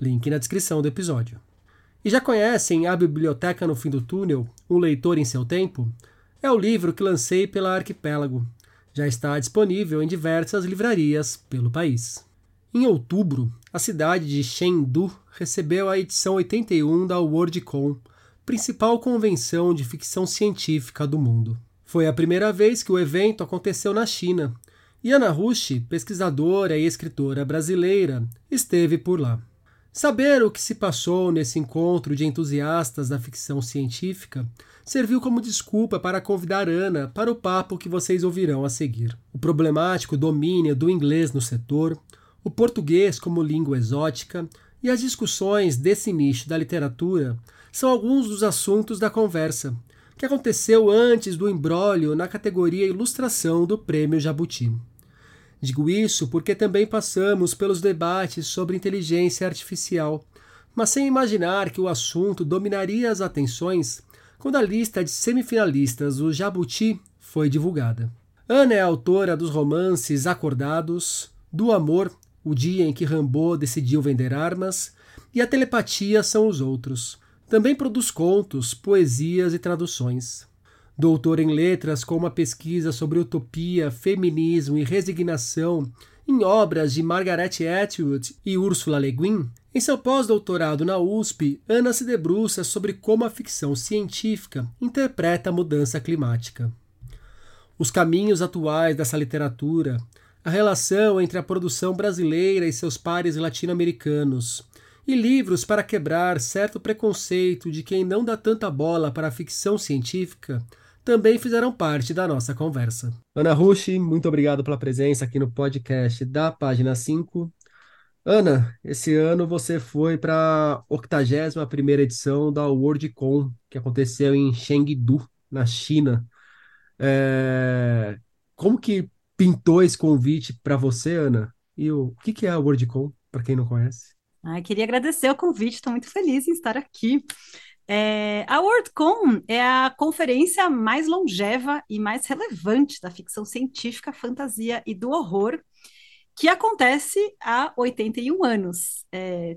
Link na descrição do episódio. E já conhecem A Biblioteca no Fim do Túnel, Um Leitor em Seu Tempo? É o livro que lancei pela Arquipélago. Já está disponível em diversas livrarias pelo país. Em outubro, a cidade de Chengdu recebeu a edição 81 da WorldCon, principal convenção de ficção científica do mundo. Foi a primeira vez que o evento aconteceu na China, e Ana Rushi, pesquisadora e escritora brasileira, esteve por lá. Saber o que se passou nesse encontro de entusiastas da ficção científica serviu como desculpa para convidar Ana para o papo que vocês ouvirão a seguir. O problemático domínio do inglês no setor, o português como língua exótica e as discussões desse nicho da literatura são alguns dos assuntos da conversa, que aconteceu antes do embrólio na categoria Ilustração do Prêmio Jabuti. Digo isso porque também passamos pelos debates sobre inteligência artificial, mas sem imaginar que o assunto dominaria as atenções quando a lista de semifinalistas do Jabuti foi divulgada. Ana é autora dos romances Acordados, Do Amor, O Dia em que Rambo decidiu vender armas, e A Telepatia são os outros. Também produz contos, poesias e traduções doutor em letras com uma pesquisa sobre utopia, feminismo e resignação em obras de Margaret Atwood e Ursula Le Guin, em seu pós-doutorado na USP, Ana se debruça sobre como a ficção científica interpreta a mudança climática. Os caminhos atuais dessa literatura, a relação entre a produção brasileira e seus pares latino-americanos, e livros para quebrar certo preconceito de quem não dá tanta bola para a ficção científica também fizeram parte da nossa conversa. Ana Rushi, muito obrigado pela presença aqui no podcast da página 5. Ana, esse ano você foi para a 81 edição da WorldCon, que aconteceu em Chengdu, na China. É... Como que pintou esse convite para você, Ana? E o, o que, que é a WorldCon, para quem não conhece? Ah, queria agradecer o convite, estou muito feliz em estar aqui. É, a WorldCon é a conferência mais longeva e mais relevante da ficção científica, fantasia e do horror, que acontece há 81 anos. É,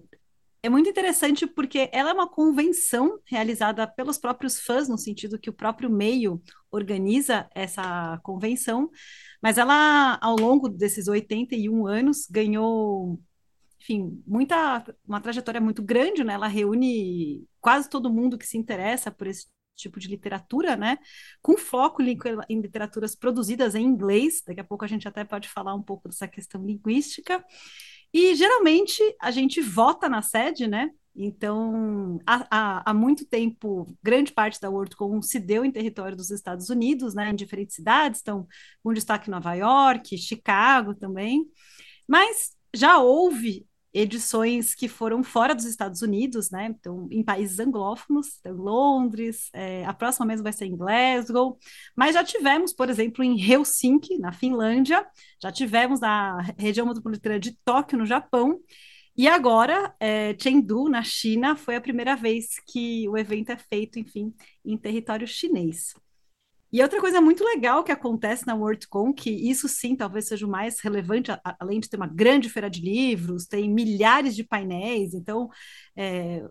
é muito interessante porque ela é uma convenção realizada pelos próprios fãs, no sentido que o próprio meio organiza essa convenção, mas ela, ao longo desses 81 anos, ganhou enfim, muita, uma trajetória muito grande, né? Ela reúne quase todo mundo que se interessa por esse tipo de literatura, né? Com foco em, literaturas produzidas em inglês. Daqui a pouco a gente até pode falar um pouco dessa questão linguística. E geralmente a gente vota na sede, né? Então, há, há, há, muito tempo, grande parte da WorldCon se deu em território dos Estados Unidos, né, em diferentes cidades, então, com destaque Nova York, Chicago também. Mas já houve edições que foram fora dos Estados Unidos, né? Então, em países anglófonos, então Londres, é, a próxima mesmo vai ser em Glasgow, mas já tivemos, por exemplo, em Helsinki, na Finlândia, já tivemos na região metropolitana de Tóquio, no Japão, e agora, é, Chengdu, na China, foi a primeira vez que o evento é feito, enfim, em território chinês. E outra coisa muito legal que acontece na WorldCon, que isso sim talvez seja o mais relevante, além de ter uma grande feira de livros, tem milhares de painéis, então é,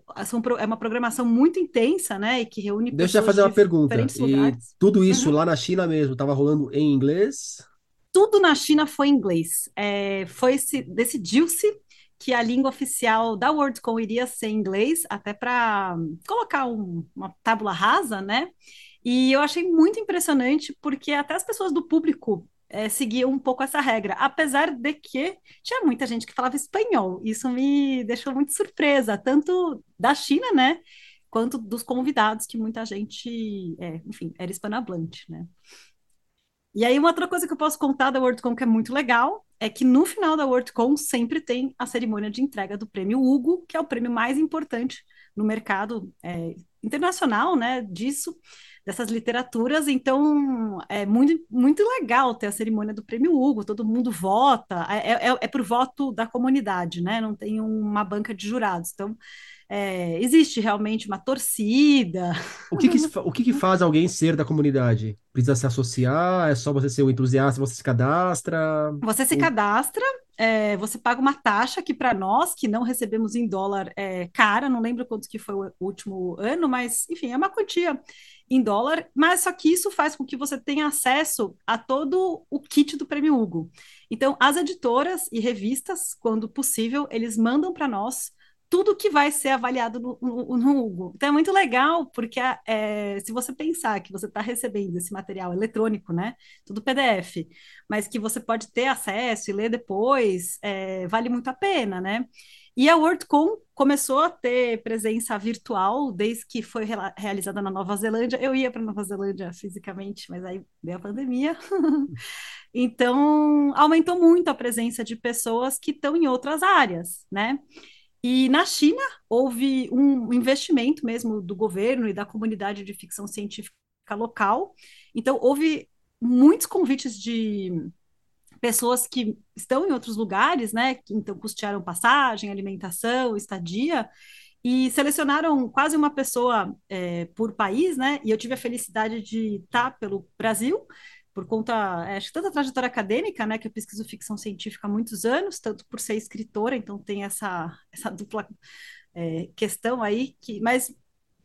é uma programação muito intensa, né? E que reúne Deixa eu fazer uma pergunta. E tudo isso uhum. lá na China mesmo, estava rolando em inglês? Tudo na China foi em inglês. É, foi decidiu-se que a língua oficial da WorldCon iria ser inglês, até para colocar um, uma tábula rasa, né? E eu achei muito impressionante, porque até as pessoas do público é, seguiam um pouco essa regra, apesar de que tinha muita gente que falava espanhol. Isso me deixou muito surpresa, tanto da China, né? Quanto dos convidados, que muita gente, é, enfim, era hispanohablante, né? E aí, uma outra coisa que eu posso contar da WorldCon que é muito legal é que no final da WorldCon sempre tem a cerimônia de entrega do prêmio Hugo, que é o prêmio mais importante no mercado é, internacional, né, disso, dessas literaturas, então é muito, muito legal ter a cerimônia do Prêmio Hugo, todo mundo vota, é, é, é por voto da comunidade, né, não tem uma banca de jurados, então é, existe realmente uma torcida. O que que, o que que faz alguém ser da comunidade? Precisa se associar? É só você ser um entusiasta, você se cadastra? Você se cadastra, é, você paga uma taxa que para nós, que não recebemos em dólar, é cara, não lembro quanto que foi o último ano, mas enfim, é uma quantia em dólar, mas só que isso faz com que você tenha acesso a todo o kit do Prêmio Hugo. Então, as editoras e revistas, quando possível, eles mandam para nós tudo que vai ser avaliado no, no, no Hugo. Então é muito legal, porque é, se você pensar que você está recebendo esse material eletrônico, né? Tudo PDF, mas que você pode ter acesso e ler depois, é, vale muito a pena, né? E a WorldCon começou a ter presença virtual desde que foi realizada na Nova Zelândia. Eu ia para Nova Zelândia fisicamente, mas aí veio a pandemia. então, aumentou muito a presença de pessoas que estão em outras áreas, né? E na China houve um investimento mesmo do governo e da comunidade de ficção científica local. Então houve muitos convites de pessoas que estão em outros lugares, né? Que então custearam passagem, alimentação, estadia e selecionaram quase uma pessoa é, por país, né? E eu tive a felicidade de estar pelo Brasil por conta, é, acho que tanta trajetória acadêmica, né, que eu pesquiso ficção científica há muitos anos, tanto por ser escritora, então tem essa, essa dupla é, questão aí, que, mas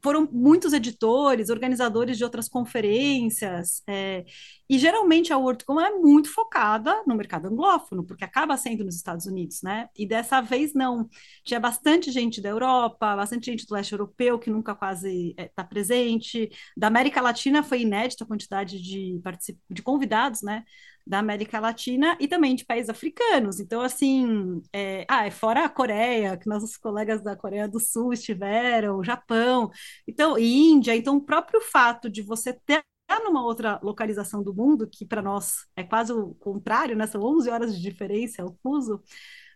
foram muitos editores, organizadores de outras conferências, é, e geralmente a WorldCon é muito focada no mercado anglófono, porque acaba sendo nos Estados Unidos, né? E dessa vez não. Tinha bastante gente da Europa, bastante gente do leste europeu que nunca quase está é, tá presente. Da América Latina foi inédita a quantidade de, de convidados, né? Da América Latina e também de países africanos. Então, assim, é, ah, é fora a Coreia, que nossos colegas da Coreia do Sul estiveram, Japão, então, Índia. Então, o próprio fato de você ter numa outra localização do mundo, que para nós é quase o contrário, né? São 11 horas de diferença, o fuso,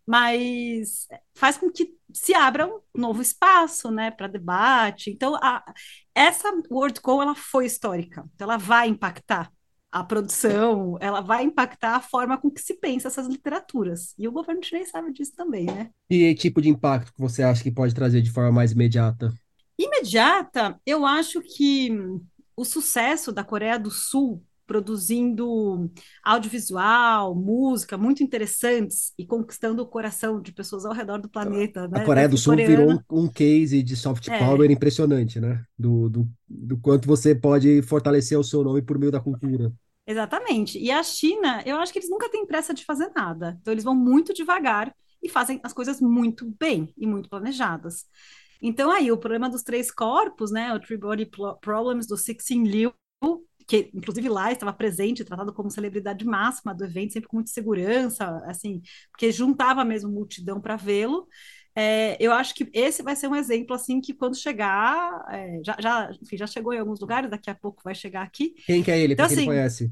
mas faz com que se abra um novo espaço, né, para debate. Então, a, essa WorldCon, ela foi histórica, então ela vai impactar a produção, ela vai impactar a forma com que se pensa essas literaturas. E o governo chinês sabe disso também, né? E que tipo de impacto que você acha que pode trazer de forma mais imediata? Imediata, eu acho que o sucesso da Coreia do Sul produzindo audiovisual, música muito interessantes e conquistando o coração de pessoas ao redor do planeta. Né? A Coreia do Sul virou um, um, case de soft é. power impressionante, né? Do, do, do quanto você pode fortalecer o seu nome por meio da cultura. Exatamente. E a China, eu acho que eles nunca têm pressa de fazer nada. Então, eles vão muito devagar e fazem as coisas muito bem e muito planejadas. Então, aí, o problema dos três corpos, né? O Three Body Problems do Cixin Liu, que inclusive lá estava presente, tratado como celebridade máxima do evento, sempre com muita segurança, assim, porque juntava mesmo multidão para vê-lo. É, eu acho que esse vai ser um exemplo assim que quando chegar, é, já, já, enfim, já chegou em alguns lugares, daqui a pouco vai chegar aqui. Quem que é ele? Então, assim, conhece?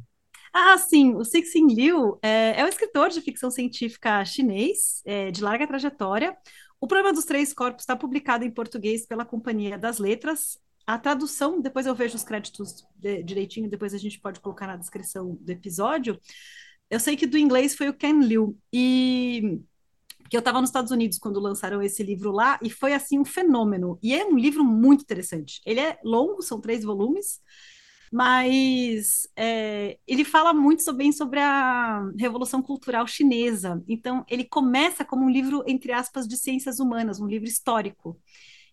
Ah, sim, o Cixin Liu é, é um escritor de ficção científica chinês, é, de larga trajetória. O Problema dos Três Corpos está publicado em português pela Companhia das Letras. A tradução, depois eu vejo os créditos de, direitinho, depois a gente pode colocar na descrição do episódio. Eu sei que do inglês foi o Ken Liu, e que eu estava nos Estados Unidos quando lançaram esse livro lá, e foi assim um fenômeno. E é um livro muito interessante. Ele é longo, são três volumes, mas é, ele fala muito sobre, sobre a Revolução Cultural Chinesa. Então, ele começa como um livro, entre aspas, de ciências humanas, um livro histórico.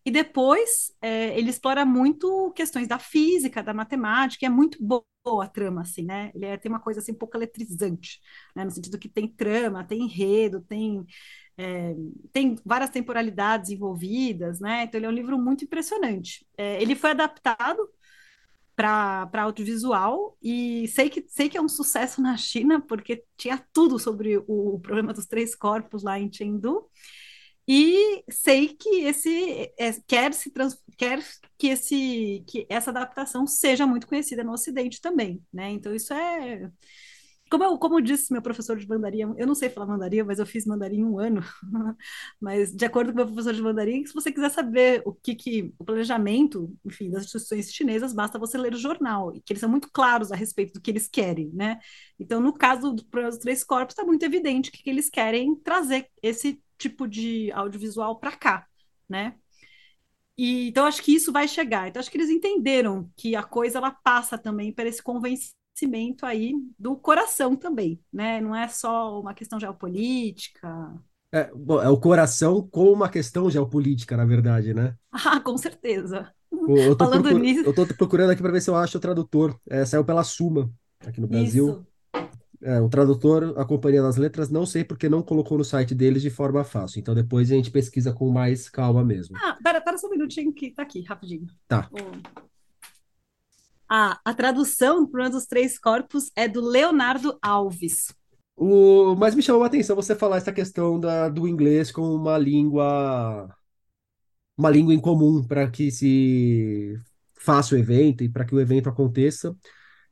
E depois é, ele explora muito questões da física, da matemática, é muito boa a trama, assim, né? Ele é, tem uma coisa assim um pouco eletrizante, né? No sentido que tem trama, tem enredo, tem, é, tem várias temporalidades envolvidas, né? Então ele é um livro muito impressionante. É, ele foi adaptado para audiovisual e sei que, sei que é um sucesso na China, porque tinha tudo sobre o, o problema dos três corpos lá em Chengdu. E sei que esse é, quer se trans, quer que esse que essa adaptação seja muito conhecida no Ocidente também, né? Então isso é como, eu, como disse meu professor de mandarim, eu não sei falar mandarim, mas eu fiz mandarim um ano, mas de acordo com meu professor de mandarim, se você quiser saber o que, que o planejamento, enfim, das instituições chinesas, basta você ler o jornal, e que eles são muito claros a respeito do que eles querem, né? Então, no caso dos três corpos, está muito evidente que, que eles querem trazer esse tipo de audiovisual para cá, né? E, então, acho que isso vai chegar. Então, acho que eles entenderam que a coisa ela passa também por esse convencimento crescimento aí do coração também, né? Não é só uma questão geopolítica. É, bom, é o coração com uma questão geopolítica, na verdade, né? Ah, com certeza. Eu tô, Falando procur... nisso... eu tô procurando aqui para ver se eu acho o tradutor. É, saiu pela Suma, aqui no Brasil. É, o tradutor, a Companhia das Letras, não sei porque não colocou no site deles de forma fácil. Então depois a gente pesquisa com mais calma mesmo. Ah, pera, pera só um minutinho que tá aqui, rapidinho. Tá. A, a tradução para um dos três corpos é do Leonardo Alves. O, mas me chamou a atenção você falar essa questão da, do inglês como uma língua uma língua em comum para que se faça o evento e para que o evento aconteça.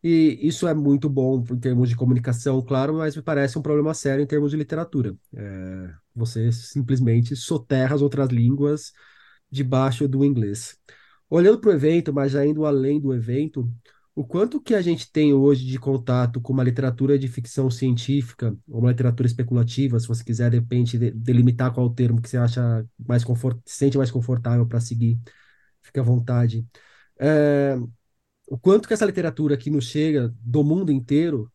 E isso é muito bom em termos de comunicação, claro, mas me parece um problema sério em termos de literatura. É, você simplesmente soterra as outras línguas debaixo do inglês. Olhando para o evento, mas já indo além do evento, o quanto que a gente tem hoje de contato com uma literatura de ficção científica, ou uma literatura especulativa, se você quiser, de repente, delimitar qual o termo que você acha mais confort... se sente mais confortável para seguir, fica à vontade. É... O quanto que essa literatura que nos chega do mundo inteiro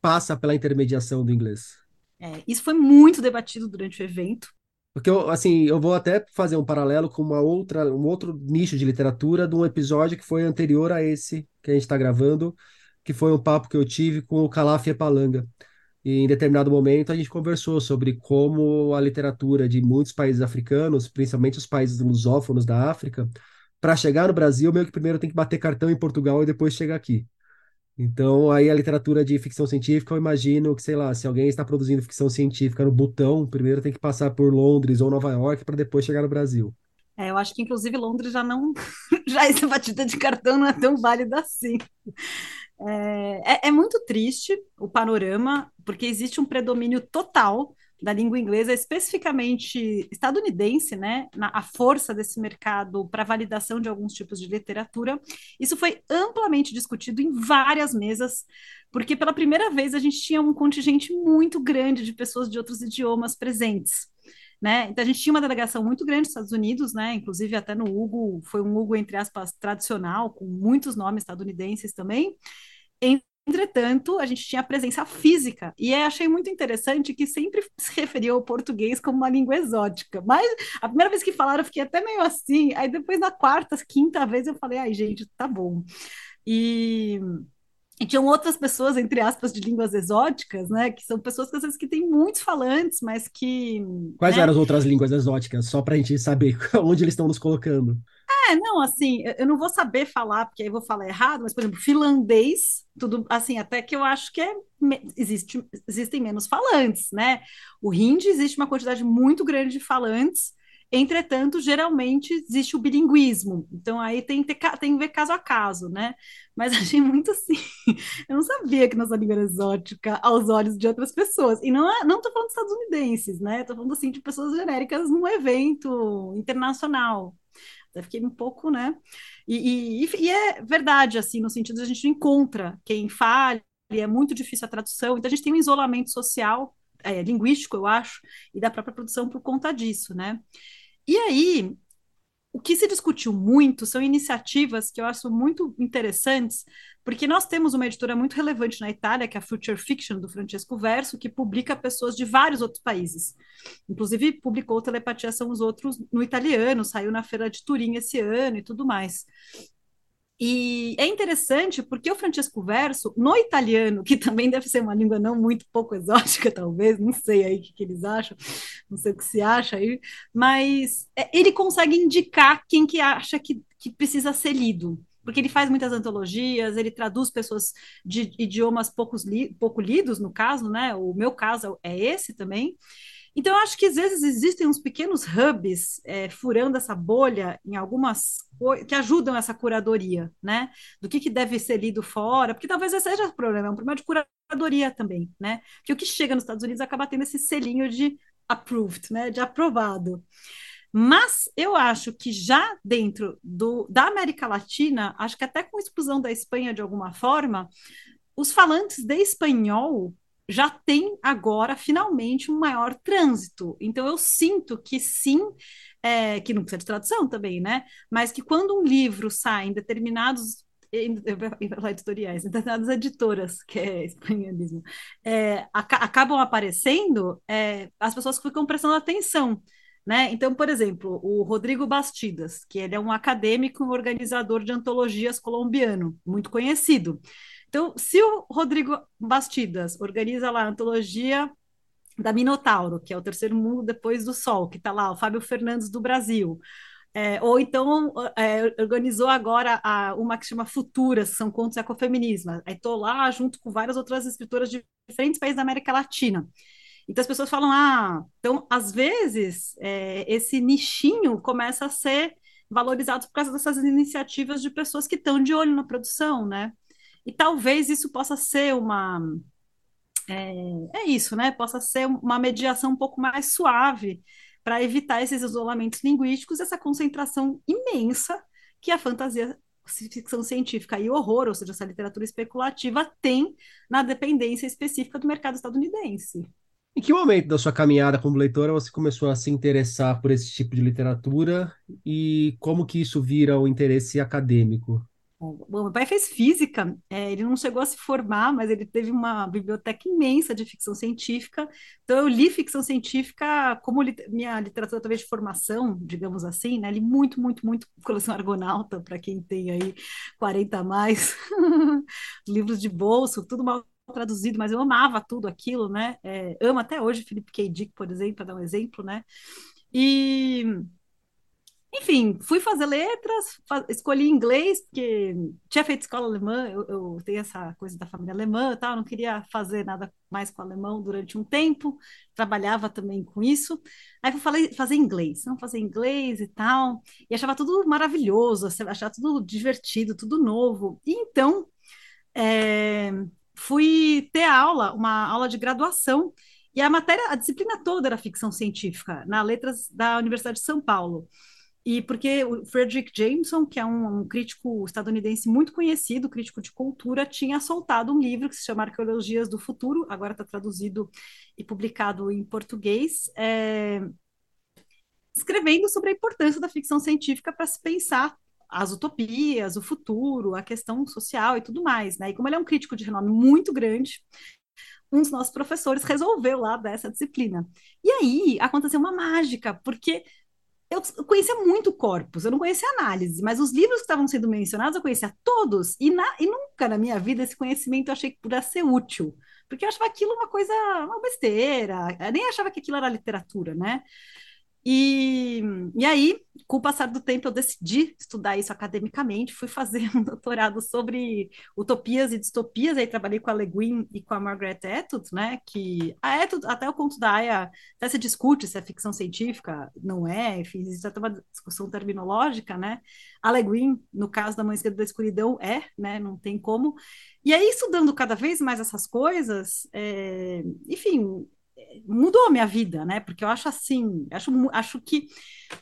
passa pela intermediação do inglês? É, isso foi muito debatido durante o evento. Porque eu, assim, eu vou até fazer um paralelo com uma outra, um outro nicho de literatura de um episódio que foi anterior a esse que a gente está gravando, que foi um papo que eu tive com o Calaf Palanga. E em determinado momento a gente conversou sobre como a literatura de muitos países africanos, principalmente os países lusófonos da África, para chegar no Brasil, meio que primeiro tem que bater cartão em Portugal e depois chegar aqui. Então, aí a literatura de ficção científica, eu imagino que, sei lá, se alguém está produzindo ficção científica no Butão, primeiro tem que passar por Londres ou Nova York para depois chegar no Brasil. É, eu acho que inclusive Londres já não. já essa batida de cartão não é tão válida assim. É, é, é muito triste o panorama, porque existe um predomínio total da língua inglesa, especificamente estadunidense, né, na, a força desse mercado para validação de alguns tipos de literatura. Isso foi amplamente discutido em várias mesas, porque pela primeira vez a gente tinha um contingente muito grande de pessoas de outros idiomas presentes. Né? Então a gente tinha uma delegação muito grande dos Estados Unidos, né? Inclusive até no Hugo, foi um Hugo entre aspas tradicional, com muitos nomes estadunidenses também. Entretanto, a gente tinha a presença física, e achei muito interessante que sempre se referia ao português como uma língua exótica. Mas a primeira vez que falaram, eu fiquei até meio assim, aí depois na quarta, quinta vez, eu falei, ai, gente, tá bom. E, e tinham outras pessoas, entre aspas, de línguas exóticas, né? Que são pessoas que às vezes que têm muitos falantes, mas que. Quais né? eram as outras línguas exóticas? Só para a gente saber onde eles estão nos colocando. É, não, assim, eu não vou saber falar, porque aí vou falar errado, mas, por exemplo, finlandês, tudo assim, até que eu acho que é, existe, existem menos falantes, né? O hindi existe uma quantidade muito grande de falantes, entretanto, geralmente existe o bilinguismo, então aí tem, tem, tem que ver caso a caso, né? Mas achei muito assim, eu não sabia que nossa língua era exótica aos olhos de outras pessoas, e não, é, não tô falando de estadunidenses, né? Tô falando, assim, de pessoas genéricas num evento internacional, até fiquei um pouco, né? E, e, e, é verdade, assim, no sentido de a gente não encontra quem fale, é muito difícil a tradução, então a gente tem um isolamento social, é, linguístico, eu acho, e da própria produção por conta disso, né? E aí, o que se discutiu muito são iniciativas que eu acho muito interessantes, porque nós temos uma editora muito relevante na Itália, que é a Future Fiction, do Francesco Verso, que publica pessoas de vários outros países. Inclusive, publicou Telepatia São os Outros no italiano, saiu na Feira de Turim esse ano e tudo mais. E é interessante porque o Francesco Verso, no italiano, que também deve ser uma língua não muito pouco exótica, talvez, não sei aí o que, que eles acham, não sei o que se acha aí, mas é, ele consegue indicar quem que acha que, que precisa ser lido, porque ele faz muitas antologias, ele traduz pessoas de idiomas poucos li, pouco lidos, no caso, né? O meu caso é esse também. Então, eu acho que às vezes existem uns pequenos hubs é, furando essa bolha em algumas que ajudam essa curadoria, né? Do que, que deve ser lido fora, porque talvez esse seja o problema, é um problema de curadoria também, né? Que o que chega nos Estados Unidos acaba tendo esse selinho de approved, né? De aprovado. Mas eu acho que já dentro do, da América Latina, acho que até com exclusão da Espanha de alguma forma, os falantes de espanhol já tem agora finalmente um maior trânsito. Então eu sinto que sim, é, que não precisa de tradução também, né? Mas que quando um livro sai em determinados editoriais, determinadas editoras, que é espanholismo, é, acabam aparecendo, é, as pessoas ficam prestando atenção. Né? Então, por exemplo, o Rodrigo Bastidas, que ele é um acadêmico e um organizador de antologias colombiano, muito conhecido. Então, se o Rodrigo Bastidas organiza lá a antologia da Minotauro, que é o terceiro mundo depois do Sol, que está lá o Fábio Fernandes do Brasil, é, ou então é, organizou agora a, uma que chama Futuras, são contos ecofeminismo. Aí estou lá junto com várias outras escritoras de diferentes países da América Latina. Então as pessoas falam, ah, então às vezes é, esse nichinho começa a ser valorizado por causa dessas iniciativas de pessoas que estão de olho na produção, né? E talvez isso possa ser uma. É, é isso, né? Possa ser uma mediação um pouco mais suave para evitar esses isolamentos linguísticos, essa concentração imensa que a fantasia ficção científica e horror, ou seja, essa literatura especulativa, tem na dependência específica do mercado estadunidense. Em que momento da sua caminhada como leitora você começou a se interessar por esse tipo de literatura e como que isso vira o interesse acadêmico? Bom, meu pai fez física, é, ele não chegou a se formar, mas ele teve uma biblioteca imensa de ficção científica. Então, eu li ficção científica como li minha literatura, talvez, de formação, digamos assim, né? Li muito, muito, muito coleção Argonauta, para quem tem aí 40 a mais, livros de bolso, tudo mal traduzido, mas eu amava tudo aquilo, né? É, amo até hoje Philip K. Dick, por exemplo, para dar um exemplo, né? E enfim, fui fazer letras, fa escolhi inglês, porque tinha feito escola alemã, eu, eu, tenho essa coisa da família alemã e tal, não queria fazer nada mais com alemão durante um tempo, trabalhava também com isso. Aí fui falei, fazer inglês, não fazer inglês e tal, e achava tudo maravilhoso, achava tudo divertido, tudo novo. E então, é, fui ter aula, uma aula de graduação, e a matéria, a disciplina toda era ficção científica, na Letras da Universidade de São Paulo. E porque o Frederick Jameson, que é um, um, crítico estadunidense muito conhecido, crítico de cultura, tinha soltado um livro que se chama Arqueologias do Futuro, agora está traduzido e publicado em português, é, escrevendo sobre a importância da ficção científica para se pensar as utopias, o futuro, a questão social e tudo mais. Né? E como ele é um crítico de renome muito grande, um dos nossos professores resolveu lá dessa disciplina. E aí aconteceu uma mágica, porque eu conhecia muito corpus, eu não conhecia análise, mas os livros que estavam sendo mencionados eu conhecia todos, e, na, e nunca na minha vida esse conhecimento eu achei que pudesse ser útil, porque eu achava aquilo uma coisa, uma besteira, eu nem achava que aquilo era literatura, né? E, e aí, com o passar do tempo, eu decidi estudar isso academicamente, fui fazer um doutorado sobre utopias e distopias, aí trabalhei com a Le Guin e com a Margaret Atwood, né, que a Atwood, até o conto da Aya, até se discute se é ficção científica, não é, enfim, existe até uma discussão terminológica, né, a Le Guin, no caso da Mãe Esquerda da Escuridão, é, né, não tem como, e aí, estudando cada vez mais essas coisas, é, enfim, mudou a minha vida, né? Porque eu acho assim, acho, acho que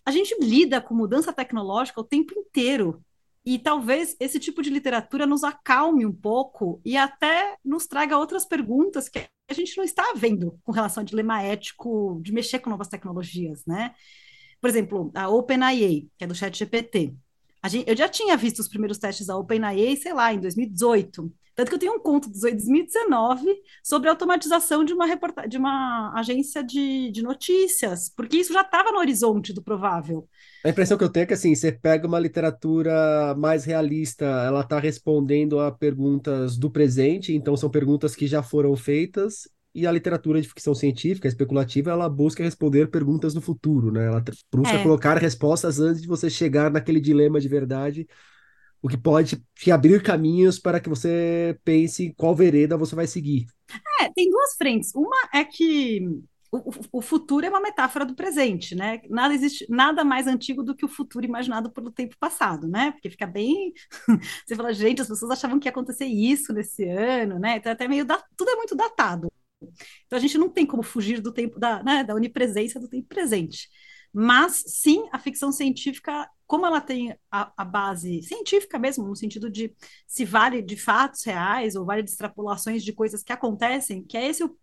a gente lida com mudança tecnológica o tempo inteiro. E talvez esse tipo de literatura nos acalme um pouco e até nos traga outras perguntas que a gente não está vendo com relação ao dilema ético de mexer com novas tecnologias, né? Por exemplo, a OpenAI, que é do ChatGPT. Eu já tinha visto os primeiros testes da OpenAI, sei lá, em 2018. Tanto que eu tenho um conto de 2019 sobre a automatização de uma, reporta de uma agência de, de notícias, porque isso já estava no horizonte do provável. A impressão que eu tenho é que assim, você pega uma literatura mais realista, ela está respondendo a perguntas do presente, então são perguntas que já foram feitas, e a literatura de ficção científica, especulativa, ela busca responder perguntas no futuro, né? Ela busca é. colocar respostas antes de você chegar naquele dilema de verdade o que pode te abrir caminhos para que você pense qual vereda você vai seguir. É, tem duas frentes. Uma é que o, o, futuro é uma metáfora do presente, né? Nada existe, nada mais antigo do que o futuro imaginado pelo tempo passado, né? Porque fica bem. Você fala, gente, as pessoas achavam que ia acontecer isso nesse ano, né? Então, até meio. Da... Tudo é muito datado. Então, a gente não tem como fugir do tempo, da, né, da onipresença do tempo presente. Mas, sim, a ficção científica, como ela tem a, a, base científica mesmo, no sentido de se vale de fatos reais ou vale de extrapolações de coisas que acontecem, que é esse o,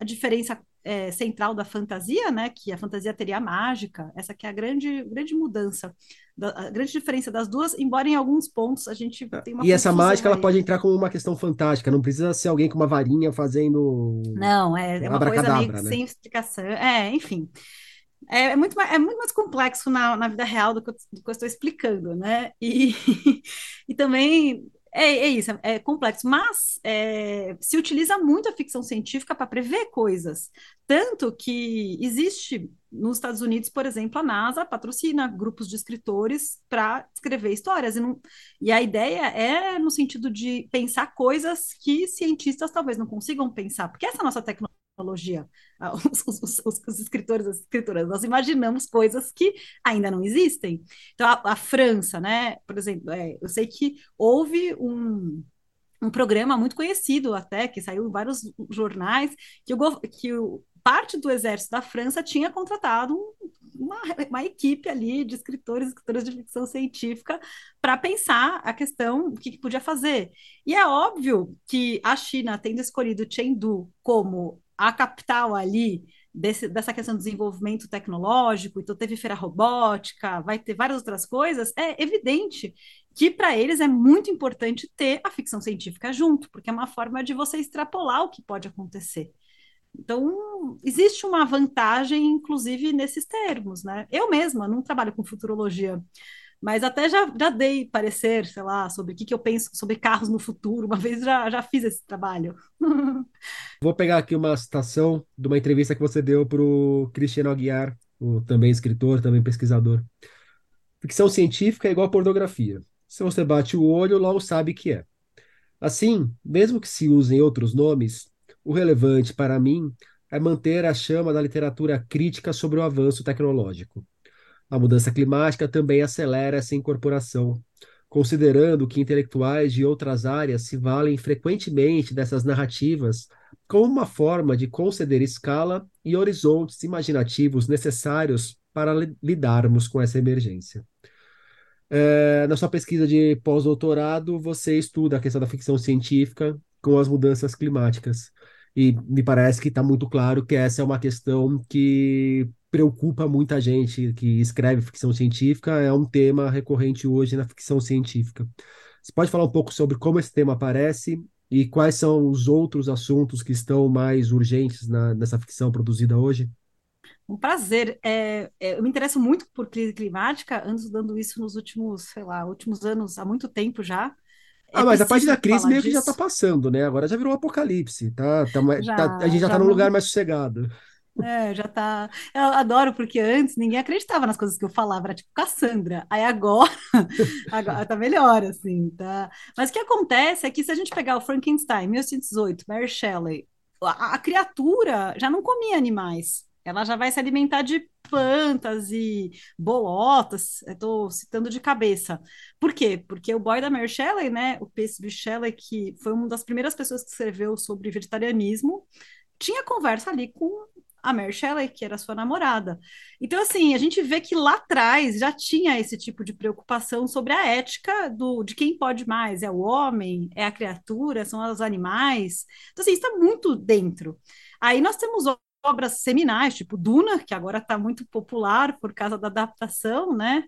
a diferença é, central da fantasia, né? Que a fantasia teria a mágica, essa que é a grande, grande mudança, da, a grande diferença das duas, embora em alguns pontos a gente é, tenha uma E essa mágica ela pode entrar como uma questão fantástica, não precisa ser alguém com uma varinha fazendo. Não, é, é uma coisa meio né? sem explicação. É, enfim. É, é, muito, mais, é muito mais complexo na, na vida real do que, eu, do que eu estou explicando, né? E, e também é, é isso, é, complexo, mas é, se utiliza muito a ficção científica para prever coisas. Tanto que existe nos Estados Unidos, por exemplo, a NASA patrocina grupos de escritores para escrever histórias. E, não, e a ideia é no sentido de pensar coisas que cientistas talvez não consigam pensar, porque essa nossa tecnologia tecnologia, ah, os, os, os, os, escritores, as escritoras, nós imaginamos coisas que ainda não existem. Então, a, a França, né, por exemplo, é, eu sei que houve um, um programa muito conhecido até, que saiu em vários jornais, que o, que o, parte do exército da França tinha contratado uma, uma equipe ali de escritores, escritoras de ficção científica para pensar a questão, o que, que, podia fazer. E é óbvio que a China, tendo escolhido Chengdu como a capital ali desse, dessa questão do desenvolvimento tecnológico, então teve feira robótica, vai ter várias outras coisas, é evidente que para eles é muito importante ter a ficção científica junto, porque é uma forma de você extrapolar o que pode acontecer. Então, existe uma vantagem, inclusive, nesses termos, né? Eu mesma não trabalho com futurologia, mas até já, já dei parecer, sei lá, sobre o que, que eu penso sobre carros no futuro. Uma vez já, já fiz esse trabalho. Vou pegar aqui uma citação de uma entrevista que você deu para o Cristiano Aguiar, o também escritor, também pesquisador. Ficção científica é igual pornografia. Se você bate o olho, logo sabe que é. Assim, mesmo que se usem outros nomes, o relevante para mim é manter a chama da literatura crítica sobre o avanço tecnológico. A mudança climática também acelera essa incorporação, considerando que intelectuais de outras áreas se valem frequentemente dessas narrativas como uma forma de conceder escala e horizontes imaginativos necessários para lidarmos com essa emergência. É, na sua pesquisa de pós-doutorado, você estuda a questão da ficção científica com as mudanças climáticas. E me parece que está muito claro que essa é uma questão que preocupa muita gente que escreve ficção científica, é um tema recorrente hoje na ficção científica. Você pode falar um pouco sobre como esse tema aparece e quais são os outros assuntos que estão mais urgentes na, nessa ficção produzida hoje? Um prazer. É, é, eu me interesso muito por crise climática, ando estudando isso nos últimos, sei lá, últimos anos, há muito tempo já. É ah, mas a parte da crise meio disso. que já está passando, né? Agora já virou um apocalipse, tá? tá, já, tá a gente já está num lugar mais sossegado. É, já tá. Eu adoro, porque antes ninguém acreditava nas coisas que eu falava, era tipo Cassandra. Aí agora, agora tá melhor, assim, tá? Mas o que acontece é que se a gente pegar o Frankenstein, 1818, Mary Shelley, a, a criatura já não comia animais. Ela já vai se alimentar de plantas e bolotas, estou citando de cabeça. Por quê? Porque o boy da Mary Shelley, né, o Percy Shelley, que foi uma das primeiras pessoas que escreveu sobre vegetarianismo, tinha conversa ali com a Mary Shelley, que era sua namorada. Então, assim, a gente vê que lá atrás já tinha esse tipo de preocupação sobre a ética do, de quem pode mais, é o homem, é a criatura, são os animais. Então, assim, está muito dentro. Aí nós temos obras seminais, tipo Duna, que agora está muito popular por causa da adaptação, né?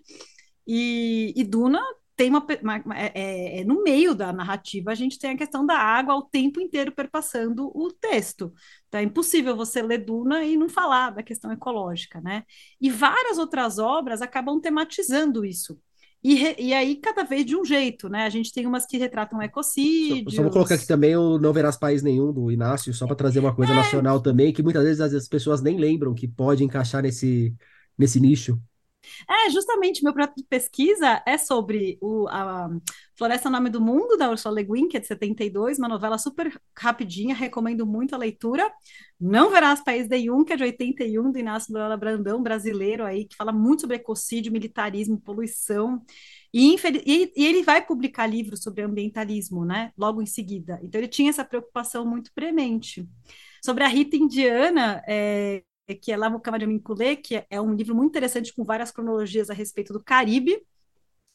E, e Duna tem uma, uma é, é, é, no meio da narrativa a gente tem a questão da água o tempo inteiro perpassando o texto. Então é impossível você ler Duna e não falar da questão ecológica, né? E várias outras obras acabam tematizando isso. E, re, e aí, cada vez de um jeito, né? A gente tem umas que retratam ecocídios. Só, só vou colocar aqui também o Não Verás País Nenhum, do Inácio, só para trazer uma coisa é... nacional também, que muitas vezes as pessoas nem lembram que pode encaixar nesse, nesse nicho. É, justamente, meu projeto de pesquisa é sobre o, a Floresta Nome do Mundo, da Ursula Le Guin, que é de 72, uma novela super rapidinha, recomendo muito a leitura. Não Verás País de Um, que é de 81, do Inácio Lula Brandão, brasileiro aí, que fala muito sobre ecocídio, militarismo, poluição. E, e, e, ele vai publicar livros sobre ambientalismo, né? Logo em seguida. Então ele tinha essa preocupação muito premente. Sobre a Rita Indiana, é, que é Lavo Camarinculé, que é um livro muito interessante com várias cronologias a respeito do Caribe.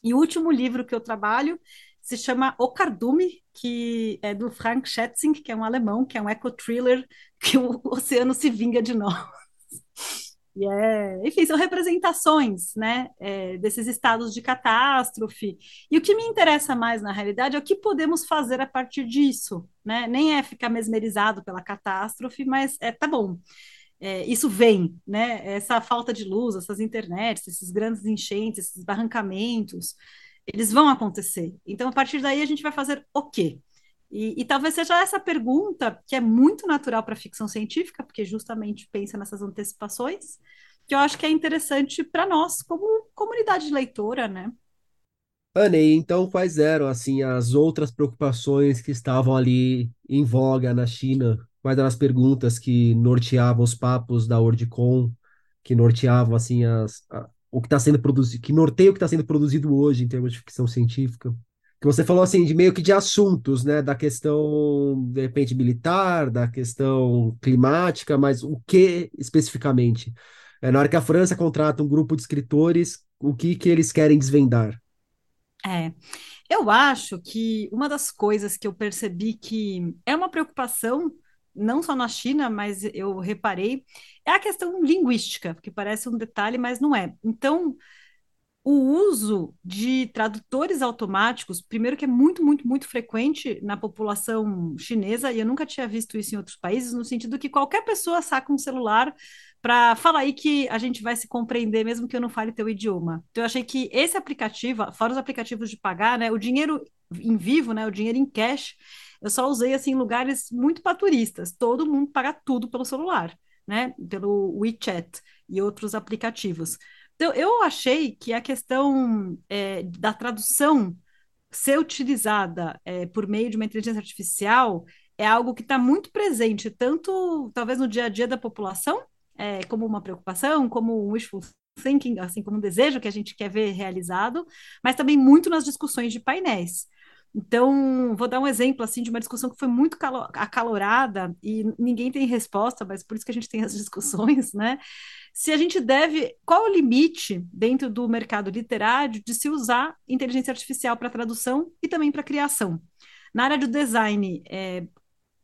E o último livro que eu trabalho se chama O Cardume, que é do Frank Schätzing, que é um alemão, que é um eco-thriller que o oceano se vinga de nós. E é, enfim, são representações né, é, desses estados de catástrofe. E o que me interessa mais, na realidade, é o que podemos fazer a partir disso. Né? Nem é ficar mesmerizado pela catástrofe, mas é tá bom é, isso vem, né? Essa falta de luz, essas internets, esses grandes enchentes, esses barrancamentos, eles vão acontecer. Então, a partir daí, a gente vai fazer o quê? E, e talvez seja essa pergunta que é muito natural para a ficção científica, porque justamente pensa nessas antecipações, que eu acho que é interessante para nós, como comunidade leitora, né? Anne, então quais eram assim as outras preocupações que estavam ali em voga na China quais eram as perguntas que norteavam os papos da Wordcon, que norteavam assim as, a, o que está sendo produzido, que norteia o que está sendo produzido hoje em termos de ficção científica. Que você falou assim de meio que de assuntos, né, da questão de repente militar, da questão climática, mas o que especificamente? É, na hora que a França contrata um grupo de escritores, o que que eles querem desvendar? É, eu acho que uma das coisas que eu percebi que é uma preocupação não só na China, mas eu reparei, é a questão linguística, que parece um detalhe, mas não é. Então, o uso de tradutores automáticos, primeiro que é muito, muito, muito frequente na população chinesa, e eu nunca tinha visto isso em outros países, no sentido que qualquer pessoa saca um celular para falar aí que a gente vai se compreender, mesmo que eu não fale teu idioma. Então, eu achei que esse aplicativo, fora os aplicativos de pagar, né, o dinheiro em vivo, né, o dinheiro em cash, eu só usei assim lugares muito paturistas. Todo mundo paga tudo pelo celular, né? Pelo WeChat e outros aplicativos. Então, eu achei que a questão é, da tradução ser utilizada é, por meio de uma inteligência artificial é algo que está muito presente, tanto talvez no dia a dia da população, é, como uma preocupação, como um wishful thinking, assim como um desejo que a gente quer ver realizado, mas também muito nas discussões de painéis. Então, vou dar um exemplo assim de uma discussão que foi muito acalorada e ninguém tem resposta, mas por isso que a gente tem as discussões, né? Se a gente deve, qual o limite dentro do mercado literário de se usar inteligência artificial para tradução e também para criação? Na área do design, é,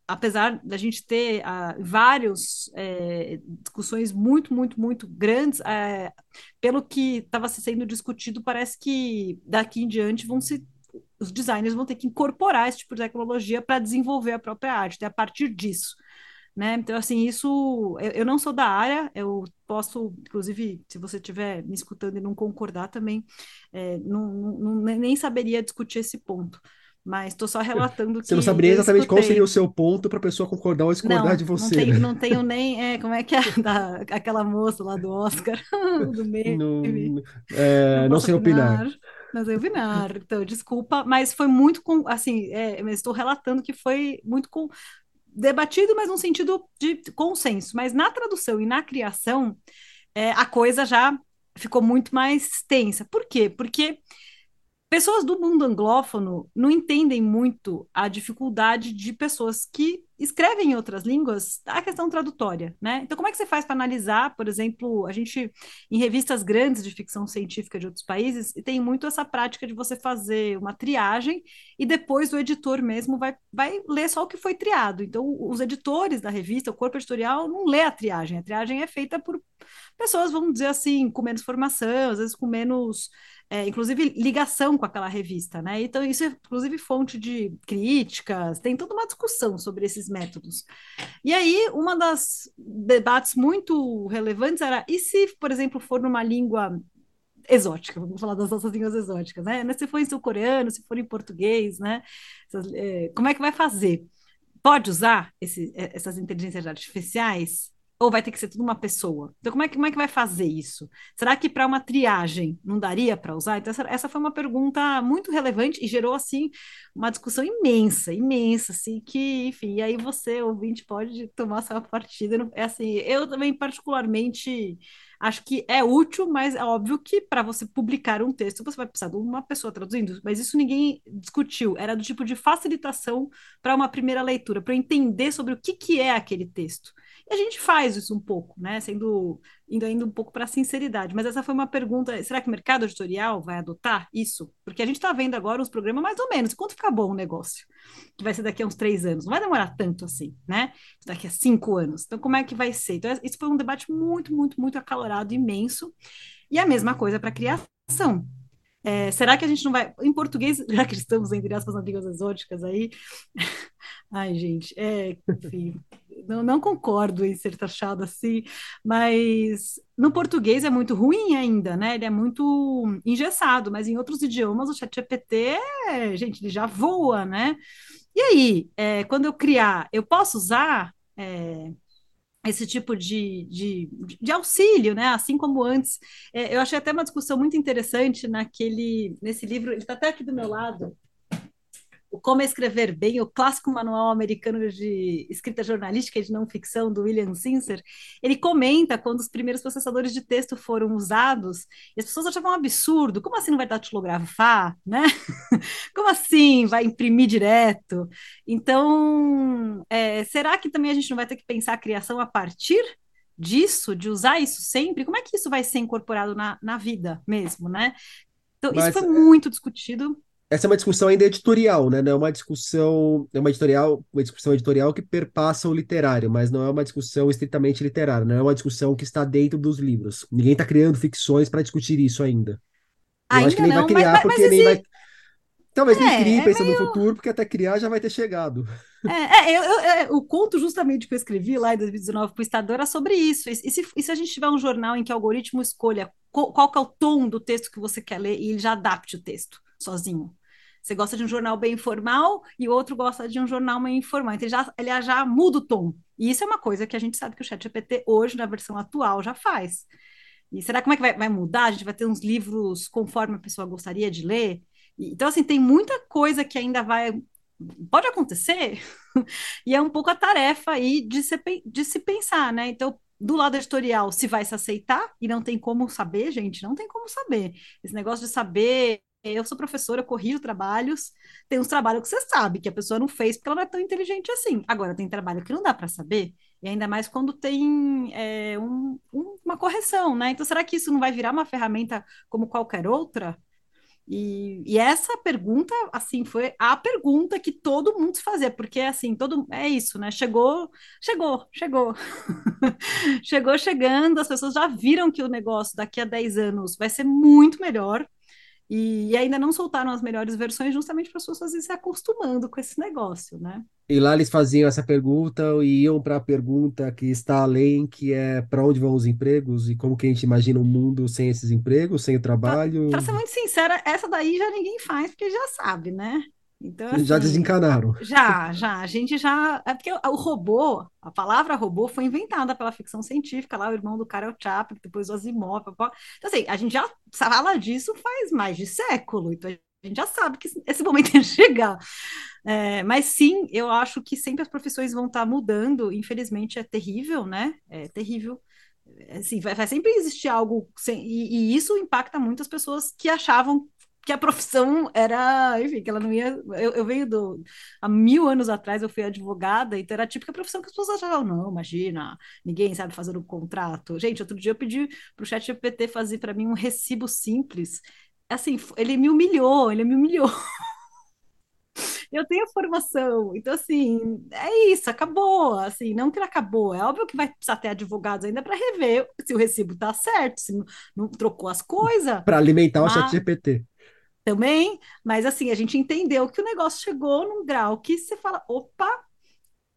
apesar da gente ter uh, várias é, discussões muito, muito, muito grandes, é, pelo que estava sendo discutido, parece que daqui em diante vão se os designers vão ter que incorporar esse tipo de tecnologia para desenvolver a própria arte, né, a partir disso. Né? Então, assim, isso eu, eu, não sou da área, eu posso, inclusive, se você estiver me escutando e não concordar também, é, não, não, nem saberia discutir esse ponto. Mas estou só relatando que. Você não saberia exatamente qual seria o seu ponto para a pessoa concordar ou discordar não, de você. Não tenho, não tenho nem. É, como é que é da, aquela moça lá do Oscar, do meio. Não, é, não, não sei opinar. opinar mas eu Vinar. Então, desculpa, mas foi muito com, assim, é, estou relatando que foi muito com debatido, mas num sentido de consenso. Mas na tradução e na criação, é, a coisa já ficou muito mais tensa. Por quê? Porque pessoas do mundo anglófono não entendem muito a dificuldade de pessoas que escrevem em outras línguas a questão tradutória, né? Então, como é que você faz para analisar, por exemplo, a gente, em revistas grandes de ficção científica de outros países, tem muito essa prática de você fazer uma triagem e depois o editor mesmo vai, vai ler só o que foi triado. Então, os editores da revista, o corpo editorial, não lê a triagem. A triagem é feita por pessoas, vamos dizer assim, com menos formação, às vezes com menos é, inclusive ligação com aquela revista, né? Então, isso é, inclusive, fonte de críticas, tem toda uma discussão sobre esses métodos. E aí, uma das debates muito relevantes era, e se, por exemplo, for numa língua exótica, vamos falar das nossas línguas exóticas, né? Se for em sul-coreano, se for em português, né? É, como é que vai fazer? Pode usar esse, é, essas inteligências artificiais? Ou vai ter que ser tudo uma pessoa? Então, como é que, como é que vai fazer isso? Será que para uma triagem não daria para usar? Então, essa, essa foi uma pergunta muito relevante e gerou, assim, uma discussão imensa, imensa, assim, que, enfim, aí você, ouvinte, pode tomar sua partida. É assim, eu também, particularmente, acho que é útil, mas é óbvio que para você publicar um texto, você vai precisar de uma pessoa traduzindo, mas isso ninguém discutiu, era do tipo de facilitação para uma primeira leitura, para entender sobre o que, que é aquele texto. E a gente faz isso um pouco, né? Sendo indo ainda um pouco para a sinceridade. Mas essa foi uma pergunta: será que o mercado editorial vai adotar isso? Porque a gente está vendo agora os programas mais ou menos. Quanto fica bom o negócio? Que vai ser daqui a uns três anos. Não vai demorar tanto assim, né? Daqui a cinco anos. Então, como é que vai ser? Então, isso foi um debate muito, muito, muito acalorado, imenso. E a mesma coisa para a criação. É, será que a gente não vai. Em português, já que estamos entre aspas amigas exóticas aí. Ai, gente, é, enfim, não, não, concordo em ser taxado assim, mas no português é muito ruim ainda, né? Ele é muito engessado, mas em outros idiomas o ChatGPT, é, gente, ele já voa, né? E aí, é, quando eu criar, eu posso usar é, esse tipo de, de, de, auxílio, né? Assim como antes. É, eu achei até uma discussão muito interessante naquele, nesse livro, ele está até aqui do meu lado, o Como Escrever Bem, o clássico manual americano de escrita jornalística e de não ficção do William Sincer, ele comenta quando os primeiros processadores de texto foram usados e as pessoas achavam um absurdo. Como assim não vai datilografar, né? Como assim vai imprimir direto? Então, é, será que também a gente não vai ter que pensar a criação a partir disso, de usar isso sempre? Como é que isso vai ser incorporado na, na vida mesmo, né? Então, Mas, isso foi muito discutido essa é uma discussão ainda editorial, né? Não é uma discussão, é uma editorial, uma discussão editorial que perpassa o literário, mas não é uma discussão estritamente literária, não é uma discussão que está dentro dos livros. Ninguém está criando ficções para discutir isso ainda. Eu ainda acho que nem não, vai criar, mas, porque mas nem vai. Talvez é, nem crie é pensando meio... no futuro, porque até criar já vai ter chegado. É, é, eu, eu, é, o conto justamente que eu escrevi lá em 2019 para o Estadão era sobre isso. E, se, e se a gente tiver um jornal em que o algoritmo escolha qual, qual é o tom do texto que você quer ler e ele já adapte o texto sozinho? Você gosta de um jornal bem informal e o outro gosta de um jornal meio informal. Então, ele já, ele já muda o tom. E isso é uma coisa que a gente sabe que o ChatGPT hoje, na versão atual, já faz. E será como é que vai, vai mudar? A gente vai ter uns livros conforme a pessoa gostaria de ler? E, então, assim, tem muita coisa que ainda vai pode acontecer, e é um pouco a tarefa aí de se, de se pensar, né? Então, do lado editorial, se vai se aceitar, e não tem como saber, gente, não tem como saber. Esse negócio de saber eu sou professora, eu corrijo trabalhos. Tem uns trabalhos que você sabe que a pessoa não fez porque ela não é tão inteligente assim. Agora, tem trabalho que não dá para saber, e ainda mais quando tem é, um, um, uma correção, né? Então, será que isso não vai virar uma ferramenta como qualquer outra? E, e, essa pergunta, assim, foi a pergunta que todo mundo se fazia, porque, assim, todo é isso, né? Chegou, chegou, chegou. chegou chegando, as pessoas já viram que o negócio daqui a 10 anos vai ser muito melhor, e, e, ainda não soltaram as melhores versões justamente para as pessoas se acostumando com esse negócio, né? E lá eles faziam essa pergunta e iam para a pergunta que está além, que é para onde vão os empregos e como que a gente imagina um mundo sem esses empregos, sem o trabalho. Para ser muito sincera, essa daí já ninguém faz porque já sabe, né? Então, assim, já desencanaram. Já, já. A gente já. É porque o robô, a palavra robô foi inventada pela ficção científica, lá o irmão do cara é o Chaplin, depois o Asimov. Então, assim, a gente já fala disso faz mais de século, então a gente já sabe que esse momento ia chegar. É, mas sim, eu acho que sempre as profissões vão estar mudando, infelizmente é terrível, né? É terrível. Assim, vai, vai sempre existir algo, sem, e, e isso impacta muitas pessoas que achavam que a profissão era, enfim, que ela não ia. Eu, eu venho do. Há mil anos atrás eu fui advogada, então era a típica profissão que as pessoas achavam, não, imagina, ninguém sabe fazer um contrato. Gente, outro dia eu pedi para o chat GPT fazer para mim um recibo simples. Assim, ele me humilhou, ele me humilhou. eu tenho formação. Então, assim, é isso, acabou. Assim, não que ele acabou. É óbvio que vai precisar ter advogados ainda para rever se o recibo está certo, se não, não trocou as coisas. Para alimentar mas... o chat GPT também, mas assim, a gente entendeu que o negócio chegou num grau que você fala, opa,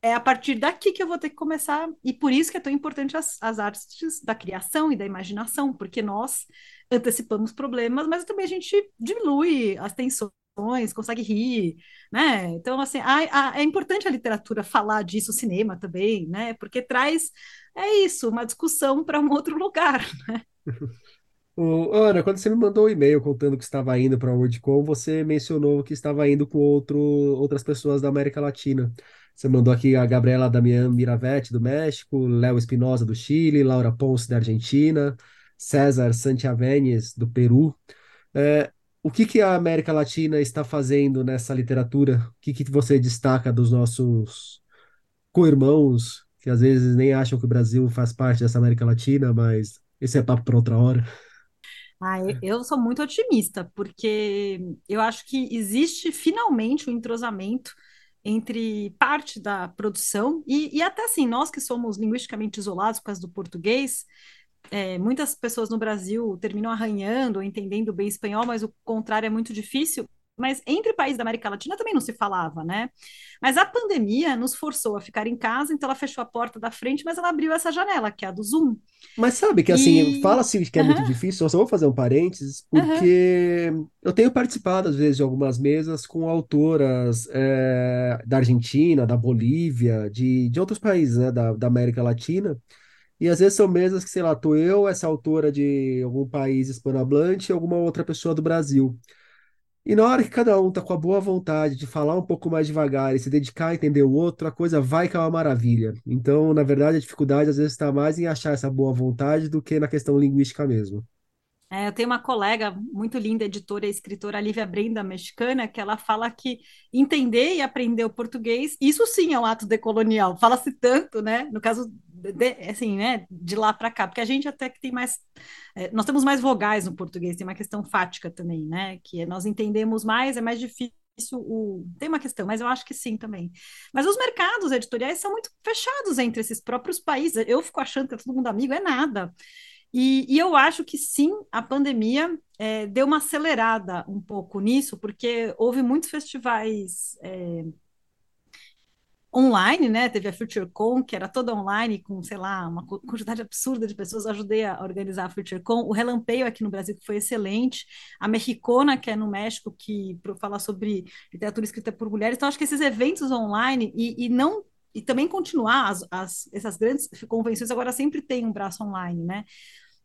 é a partir daqui que eu vou ter que começar, e por isso que é tão importante as, as artes da criação e da imaginação, porque nós antecipamos problemas, mas também a gente diminui as tensões, consegue rir, né? Então, assim, a, a, é importante a literatura falar disso, o cinema também, né? Porque traz é isso, uma discussão para um outro lugar, né? Ana, quando você me mandou o um e-mail contando que estava indo para a WorldCon, você mencionou que estava indo com outro, outras pessoas da América Latina. Você mandou aqui a Gabriela Damian Miravete, do México, Léo Espinosa, do Chile, Laura Ponce, da Argentina, César Santiavenes, do Peru. É, o que, que a América Latina está fazendo nessa literatura? O que, que você destaca dos nossos co-irmãos, que às vezes nem acham que o Brasil faz parte dessa América Latina, mas esse é papo para outra hora. Ah, eu sou muito otimista, porque eu acho que existe finalmente um entrosamento entre parte da produção e, e até assim, nós que somos linguisticamente isolados por causa do português, é, muitas pessoas no Brasil terminam arranhando ou entendendo bem espanhol, mas o contrário é muito difícil mas entre países da América Latina também não se falava, né? Mas a pandemia nos forçou a ficar em casa, então ela fechou a porta da frente, mas ela abriu essa janela, que é a do Zoom. Mas sabe que assim, e... fala-se que é uhum. muito difícil, eu só vou fazer um parênteses, porque uhum. eu tenho participado, às vezes, de algumas mesas com autoras é, da Argentina, da Bolívia, de, de outros países, né, da, da América Latina. E às vezes são mesas que, sei lá, tô eu, essa autora de algum país hispanohablante e alguma outra pessoa do Brasil. E na hora que cada um tá com a boa vontade de falar um pouco mais devagar e se dedicar a entender o outro, a coisa vai que é uma maravilha. Então, na verdade, a dificuldade às vezes está mais em achar essa boa vontade do que na questão linguística mesmo. É, eu tenho uma colega muito linda, editora e escritora, Lívia Brenda, mexicana, que ela fala que entender e aprender o português, isso sim é um ato decolonial. Fala-se tanto, né? No caso, de, assim, né? De lá para cá, porque a gente até que tem mais, é, nós temos mais vogais no português, tem uma questão fática também, né? Que é, nós entendemos mais, é mais difícil o... tem uma questão, mas eu acho que sim também. Mas os mercados editoriais são muito fechados entre esses próprios países. Eu fico achando que é todo mundo amigo, é nada. E, e eu acho que sim, a pandemia é, deu uma acelerada um pouco nisso, porque houve muitos festivais é, online, né? Teve a FutureCon, que era toda online, com, sei lá, uma quantidade absurda de pessoas. Eu ajudei a organizar a FutureCon. O Relampeio aqui no Brasil, que foi excelente. A Mexicona, que é no México, que fala sobre literatura escrita por mulheres. Então, acho que esses eventos online, e, e não e também continuar as, as, essas grandes convenções agora sempre tem um braço online, né?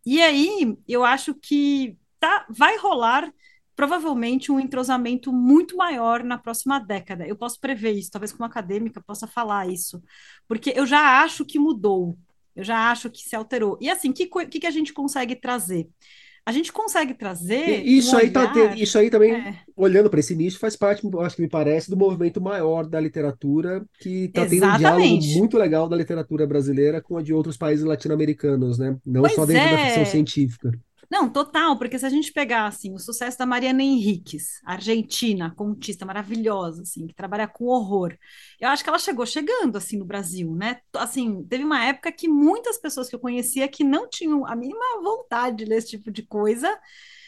E aí eu acho que tá, vai rolar provavelmente um entrosamento muito maior na próxima década. Eu posso prever isso, talvez como acadêmica possa falar isso, porque eu já acho que mudou, eu já acho que se alterou. E assim, o que, que, que a gente consegue trazer? a gente consegue trazer. Isso, um aí, tá olhar... tá, isso aí também, é. olhando para esse nicho, faz parte, acho que me parece, do movimento maior da literatura, que está tendo um diálogo muito legal da literatura brasileira com a de outros países latino-americanos, né? Não pois só dentro é. da ficção científica. Não, total, porque se a gente pegar assim, o sucesso da Mariana Henriques, argentina, contista maravilhosa, assim, que trabalha com horror, eu acho que ela chegou chegando assim no Brasil, né? Assim, teve uma época que muitas pessoas que eu conhecia que não tinham a mínima vontade de ler esse tipo de coisa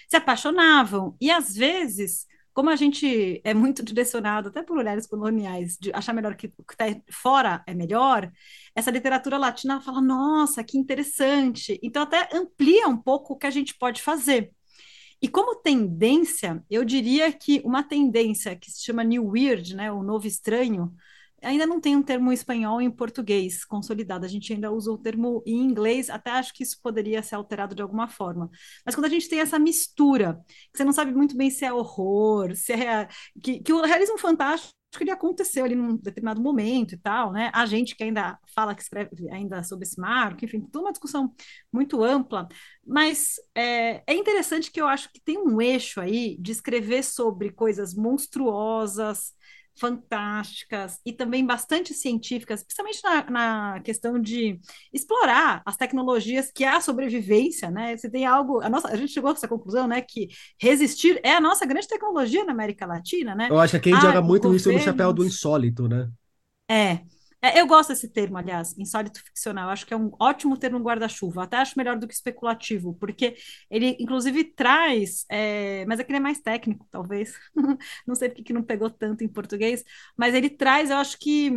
se apaixonavam. E às vezes como a gente é muito direcionado até por olhares coloniais, de achar melhor que o que está fora é melhor, essa literatura latina fala, nossa, que interessante. Então, até amplia um pouco o que a gente pode fazer. E como tendência, eu diria que uma tendência que se chama New Weird, né, o novo estranho, ainda não tem um termo em espanhol e em português consolidado, a gente ainda usa o termo em inglês, até acho que isso poderia ser alterado de alguma forma. Mas quando a gente tem essa mistura, que você não sabe muito bem se é horror, se é. que, que o realismo fantástico que ele aconteceu ali num determinado momento e tal, né? A gente que ainda fala, que escreve ainda sobre esse marco, enfim, toda uma discussão muito ampla, mas é, é interessante que eu acho que tem um eixo aí de escrever sobre coisas monstruosas, fantásticas e também bastante científicas, principalmente na, na, questão de explorar as tecnologias que há sobrevivência, né? Você tem algo, a nossa, a gente chegou a essa conclusão, né, que resistir é a nossa grande tecnologia na América Latina, né? Eu acho que gente ah, joga muito isso no chapéu do insólito, né? É, é, eu gosto desse termo, aliás, insólito ficcional. Acho que é um ótimo termo guarda-chuva. Até acho melhor do que especulativo, porque ele, inclusive, traz. É, mas aquele é mais técnico, talvez. não sei porque que não pegou tanto em português, mas ele traz, eu acho que.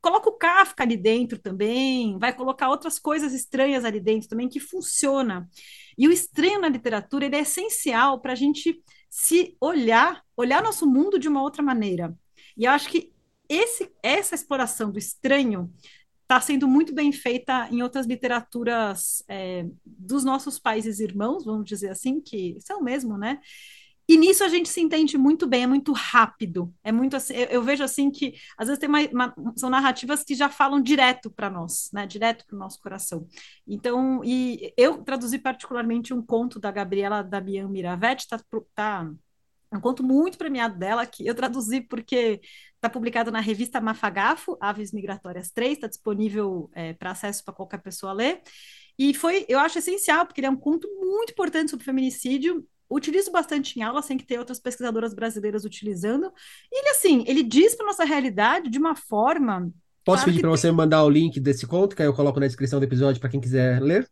Coloca o Kafka ali dentro também, vai colocar outras coisas estranhas ali dentro também, que funciona. E o estranho na literatura ele é essencial para a gente se olhar, olhar nosso mundo de uma outra maneira. E eu acho que esse, essa exploração do estranho está sendo muito bem feita em outras literaturas é, dos nossos países irmãos, vamos dizer assim, que são mesmo, né? E nisso a gente se entende muito bem, é muito rápido. É muito assim, eu, eu vejo assim que às vezes tem uma, uma, são narrativas que já falam direto para nós, né? Direto para o nosso coração. Então, e eu traduzi particularmente um conto da Gabriela Damian Miravet, tá, tá um conto muito premiado dela, que eu traduzi porque está publicado na revista Mafagafo, Aves Migratórias 3, está disponível é, para acesso para qualquer pessoa ler. E foi, eu acho essencial, porque ele é um conto muito importante sobre feminicídio utilizo bastante em aula, sem que ter outras pesquisadoras brasileiras utilizando. E ele, assim, ele diz para nossa realidade de uma forma. Posso claro pedir para tem... você mandar o link desse conto, que aí eu coloco na descrição do episódio para quem quiser ler?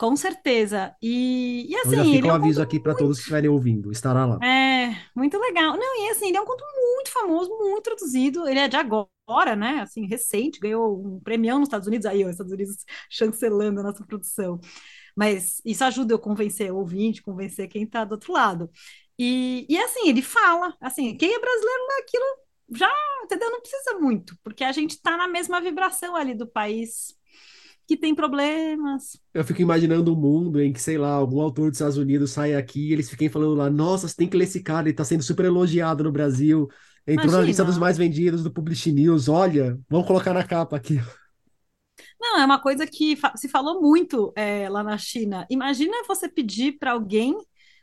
Com certeza. E, e assim. Eu já fica um aviso aqui para muito... todos que estiverem ouvindo, estará lá. É, muito legal. Não, e assim, ele é um conto muito famoso, muito traduzido. Ele é de agora, né? Assim, recente, ganhou um premião nos Estados Unidos, aí, os Estados Unidos chancelando a nossa produção. Mas isso ajuda eu convencer o ouvinte, convencer quem está do outro lado. E, e assim, ele fala, assim, quem é brasileiro naquilo já, entendeu? Não precisa muito, porque a gente está na mesma vibração ali do país que tem problemas. Eu fico imaginando um mundo em que, sei lá, algum autor dos Estados Unidos sai aqui e eles fiquem falando lá, nossa, você tem que ler esse cara, ele está sendo super elogiado no Brasil, entrou Imagina. na lista dos mais vendidos do Publish News, olha, vamos colocar na capa aqui. Não, é uma coisa que fa se falou muito é, lá na China. Imagina você pedir para alguém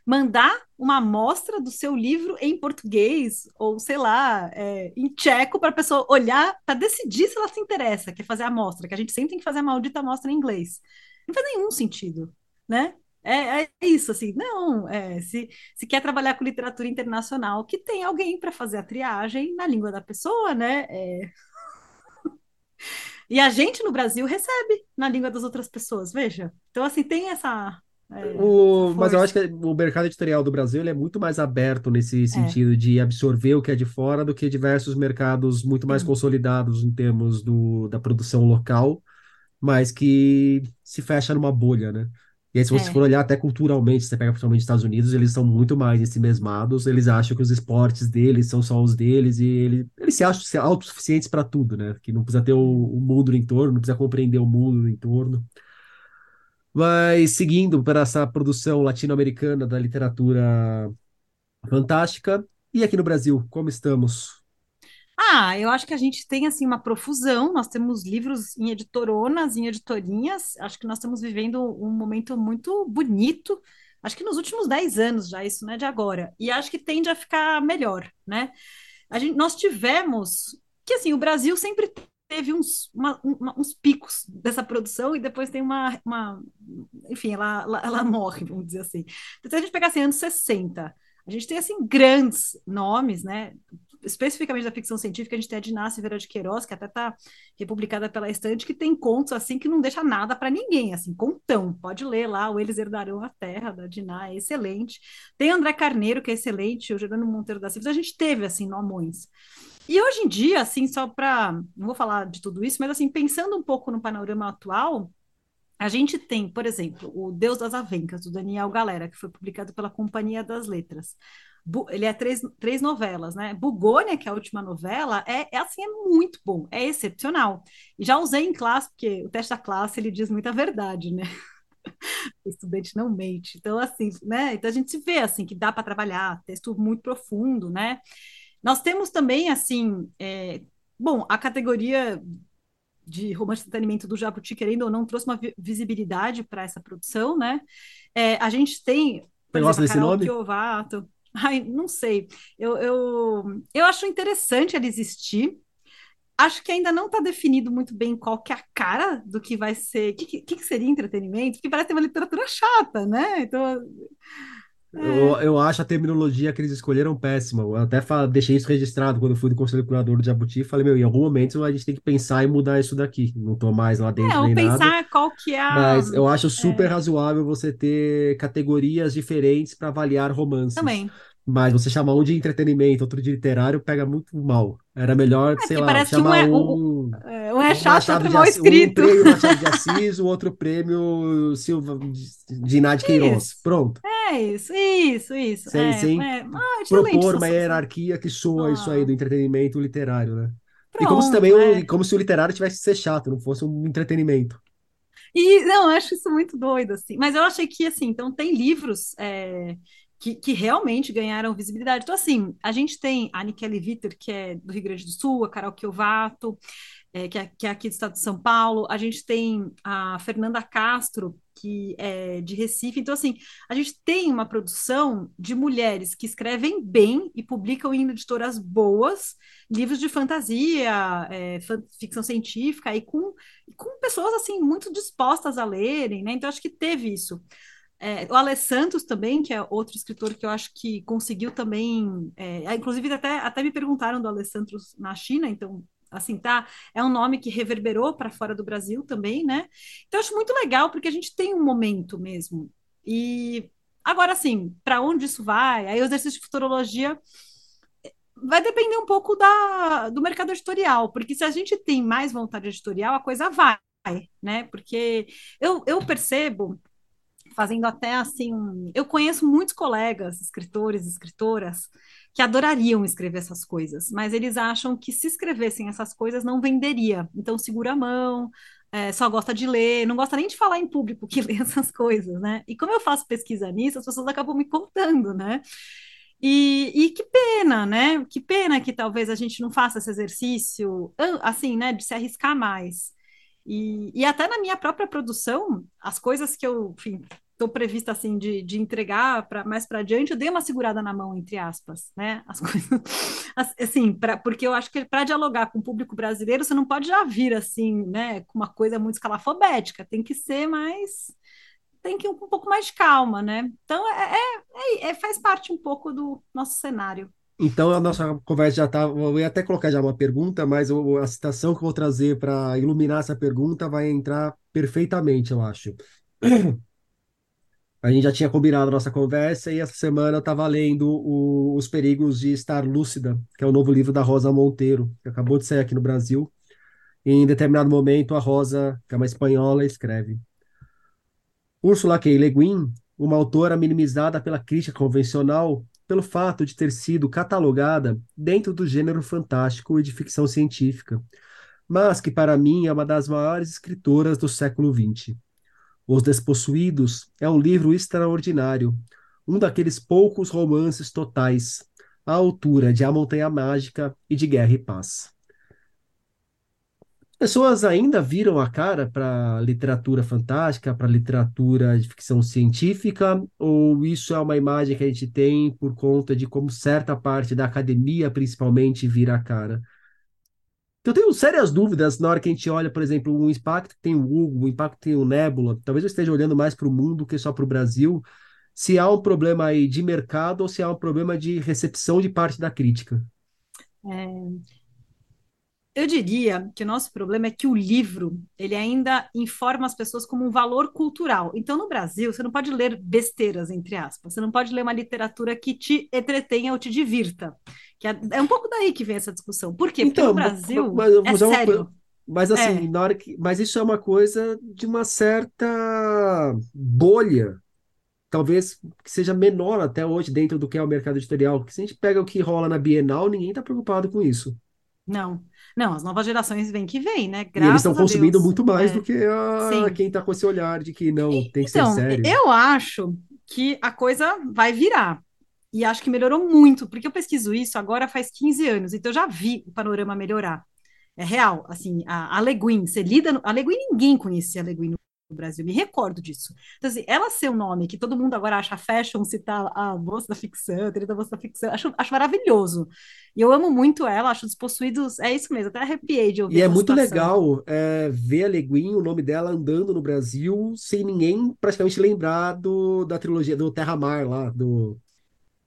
mandar uma amostra do seu livro em português ou sei lá é, em tcheco para a pessoa olhar para decidir se ela se interessa, quer fazer a amostra, que a gente sempre tem que fazer a maldita amostra em inglês. Não faz nenhum sentido, né? É, é isso, assim, não, é, se, se quer trabalhar com literatura internacional, que tem alguém para fazer a triagem na língua da pessoa, né? É... E a gente no Brasil recebe na língua das outras pessoas, veja. Então, assim, tem essa. É, o, mas eu acho que o mercado editorial do Brasil é muito mais aberto nesse é. sentido é. de absorver o que é de fora do que diversos mercados muito mais consolidados em termos do, da produção local, mas que se fecha numa bolha, né? E aí, se você é. for olhar até culturalmente, você pega principalmente os Estados Unidos, eles são muito mais ensimesmados, eles acham que os esportes deles são só os deles, e ele, eles se acham autossuficientes para tudo, né? Que não precisa ter o, o, mundo no entorno, não precisa compreender o mundo no entorno. Mas seguindo para essa produção latino-americana da literatura fantástica, e aqui no Brasil, como estamos? Ah, eu acho que a gente tem assim uma profusão, nós temos livros em editoronas, em editorinhas, acho que nós estamos vivendo um momento muito bonito, acho que nos últimos 10 anos já, isso não é de agora, e acho que tende a ficar melhor, né? A gente, nós tivemos, que assim, o Brasil sempre teve uns, uma, uma, uns picos dessa produção e depois tem uma, uma enfim, ela, ela, ela, morre, vamos dizer assim. Então, se a gente pegar assim, anos 60, a gente tem assim grandes nomes, né? especificamente da ficção científica, a gente tem a Dinácia Vera de Queiroz, que até está republicada pela Estante, que tem contos assim que não deixa nada para ninguém, assim, contão. Pode ler lá, o Eles Herdarão a Terra, da Diná, é excelente. Tem André Carneiro, que é excelente, o Gerando Monteiro da Silva, a gente teve, assim, nomões. E hoje em dia, assim, só para. Não vou falar de tudo isso, mas, assim, pensando um pouco no panorama atual, a gente tem, por exemplo, o Deus das Avencas, do Daniel Galera, que foi publicado pela Companhia das Letras ele é três, três novelas, né? Bugônia, que é a última novela, é, é assim, é muito bom, é excepcional. E já usei em classe, porque o teste da classe ele diz muita verdade, né? o estudante não mente. Então, assim, né? Então a gente se vê assim que dá para trabalhar, texto muito profundo, né? Nós temos também, assim, é, bom, a categoria de romance de entretenimento do Jabuti, querendo ou não, trouxe uma visibilidade para essa produção, né? É, a gente tem, por Você exemplo, desse Carol nome? Chiovato, Ai, não sei. Eu, eu, eu acho interessante ela existir. Acho que ainda não está definido muito bem qual que é a cara do que vai ser, o que, que, que, seria entretenimento, porque parece ter uma literatura chata, né? Então, eu, é. eu acho a terminologia que eles escolheram péssima. Eu até falo, deixei isso registrado quando fui do Conselho Curador do Jabuti. Falei, meu, em algum momento a gente tem que pensar em mudar isso daqui. Não tô mais lá dentro é, nem pensar nada. qual que é a... Mas eu acho super é... razoável você ter categorias diferentes para avaliar romances. Também. Mas você chamar um de entretenimento, outro de literário, pega muito mal. Era melhor, é, sei lá, chamar um. É, um, um é chato, outro mal escrito. Um prêmio Machado de Assis, o outro prêmio Silva de Nádia Queiroz. Pronto. É isso, isso, isso. Sem, é, sem é, ah, propor uma hierarquia que soa ah. isso aí do entretenimento literário, né? e como se também é. o, como se o literário tivesse que ser chato, não fosse um entretenimento. E não, eu acho isso muito doido, assim. Mas eu achei que, assim, então tem livros é, que, que, realmente ganharam visibilidade. Então, assim, a gente tem a Nikele Vitter, que é do Rio Grande do Sul, a Carol Kiovato, é, que, é, que é aqui do estado de São Paulo, a gente tem a Fernanda Castro, que é de Recife. Então, assim, a gente tem uma produção de mulheres que escrevem bem e publicam em editoras boas, livros de fantasia, é, ficção científica, e com, com pessoas, assim, muito dispostas a lerem, né? Então, acho que teve isso. É, o Alessandro também, que é outro escritor que eu acho que conseguiu também, é, inclusive até, até me perguntaram do Alessandro na China, então assim, tá? É um nome que reverberou para fora do Brasil também, né? Então, acho muito legal, porque a gente tem um momento mesmo. E agora, assim, para onde isso vai? Aí o exercício de futurologia eh, vai depender um pouco da, do mercado editorial, porque se a gente tem mais vontade editorial, a coisa vai, né? Porque eu, eu percebo fazendo até assim, eu conheço muitos colegas, escritores, escritoras, que adorariam escrever essas coisas, mas eles acham que se escrevessem essas coisas não venderia. Então segura a mão, é, só gosta de ler, não gosta nem de falar em público que lê essas coisas, né? E como eu faço pesquisa nisso, as pessoas acabam me contando, né? E, e, que pena, né? Que pena que talvez a gente não faça esse exercício, assim, né, de se arriscar mais. E, e até na minha própria produção, as coisas que eu, enfim, estou prevista assim de, de entregar para mais para adiante, eu dei uma segurada na mão entre aspas, né? As coisas assim, pra, porque eu acho que para dialogar com o público brasileiro, você não pode já vir assim, né, com uma coisa muito escalafobética, tem que ser mais tem que ir um, um pouco mais de calma, né? Então é, é, é, é faz parte um pouco do nosso cenário. Então, a nossa conversa já está. Eu ia até colocar já uma pergunta, mas a citação que eu vou trazer para iluminar essa pergunta vai entrar perfeitamente, eu acho. A gente já tinha combinado a nossa conversa e essa semana eu estava lendo o, Os Perigos de Estar Lúcida, que é o novo livro da Rosa Monteiro, que acabou de sair aqui no Brasil. E em determinado momento, a Rosa, que é uma espanhola, escreve: Ursula K. Le Guin, uma autora minimizada pela crítica convencional pelo fato de ter sido catalogada dentro do gênero fantástico e de ficção científica, mas que para mim é uma das maiores escritoras do século XX. Os Despossuídos é um livro extraordinário, um daqueles poucos romances totais, à altura de A Montanha Mágica e de Guerra e Paz. Pessoas ainda viram a cara para literatura fantástica, para literatura de ficção científica, ou isso é uma imagem que a gente tem por conta de como certa parte da academia, principalmente, vira a cara? Eu tenho sérias dúvidas na hora que a gente olha, por exemplo, o impacto que tem o Google, o impacto que tem o Nebula. Talvez eu esteja olhando mais para o mundo que só para o Brasil. Se há um problema aí de mercado ou se há um problema de recepção de parte da crítica. É, eu diria que o nosso problema é que o livro ele ainda informa as pessoas como um valor cultural. Então, no Brasil, você não pode ler besteiras, entre aspas. Você não pode ler uma literatura que te entretenha ou te divirta. Que é, é um pouco daí que vem essa discussão. Por quê? Porque então, no Brasil mas, mas, é sério. Mas assim, é. na hora que, mas isso é uma coisa de uma certa bolha, talvez que seja menor até hoje dentro do que é o mercado editorial. Porque se a gente pega o que rola na Bienal, ninguém está preocupado com isso. Não. Não, as novas gerações vêm que vêm, né? Graças e eles estão consumindo muito mais é. do que a... quem está com esse olhar de que não, tem que então, ser sério. Eu acho que a coisa vai virar. E acho que melhorou muito, porque eu pesquiso isso agora faz 15 anos, então eu já vi o panorama melhorar. É real, assim, a, a Leguin, você lida no, a Leguin, ninguém conhecia a Leguin no Brasil, me recordo disso. Então, assim, ela ser um nome que todo mundo agora acha fashion, citar a moça da ficção, a moça da ficção, acho, acho maravilhoso. E eu amo muito ela, acho Despossuídos, é isso mesmo, até arrepiei de ouvir E é muito situação. legal é, ver a Leguin, o nome dela, andando no Brasil, sem ninguém praticamente lembrar do, da trilogia do Terra Mar lá, do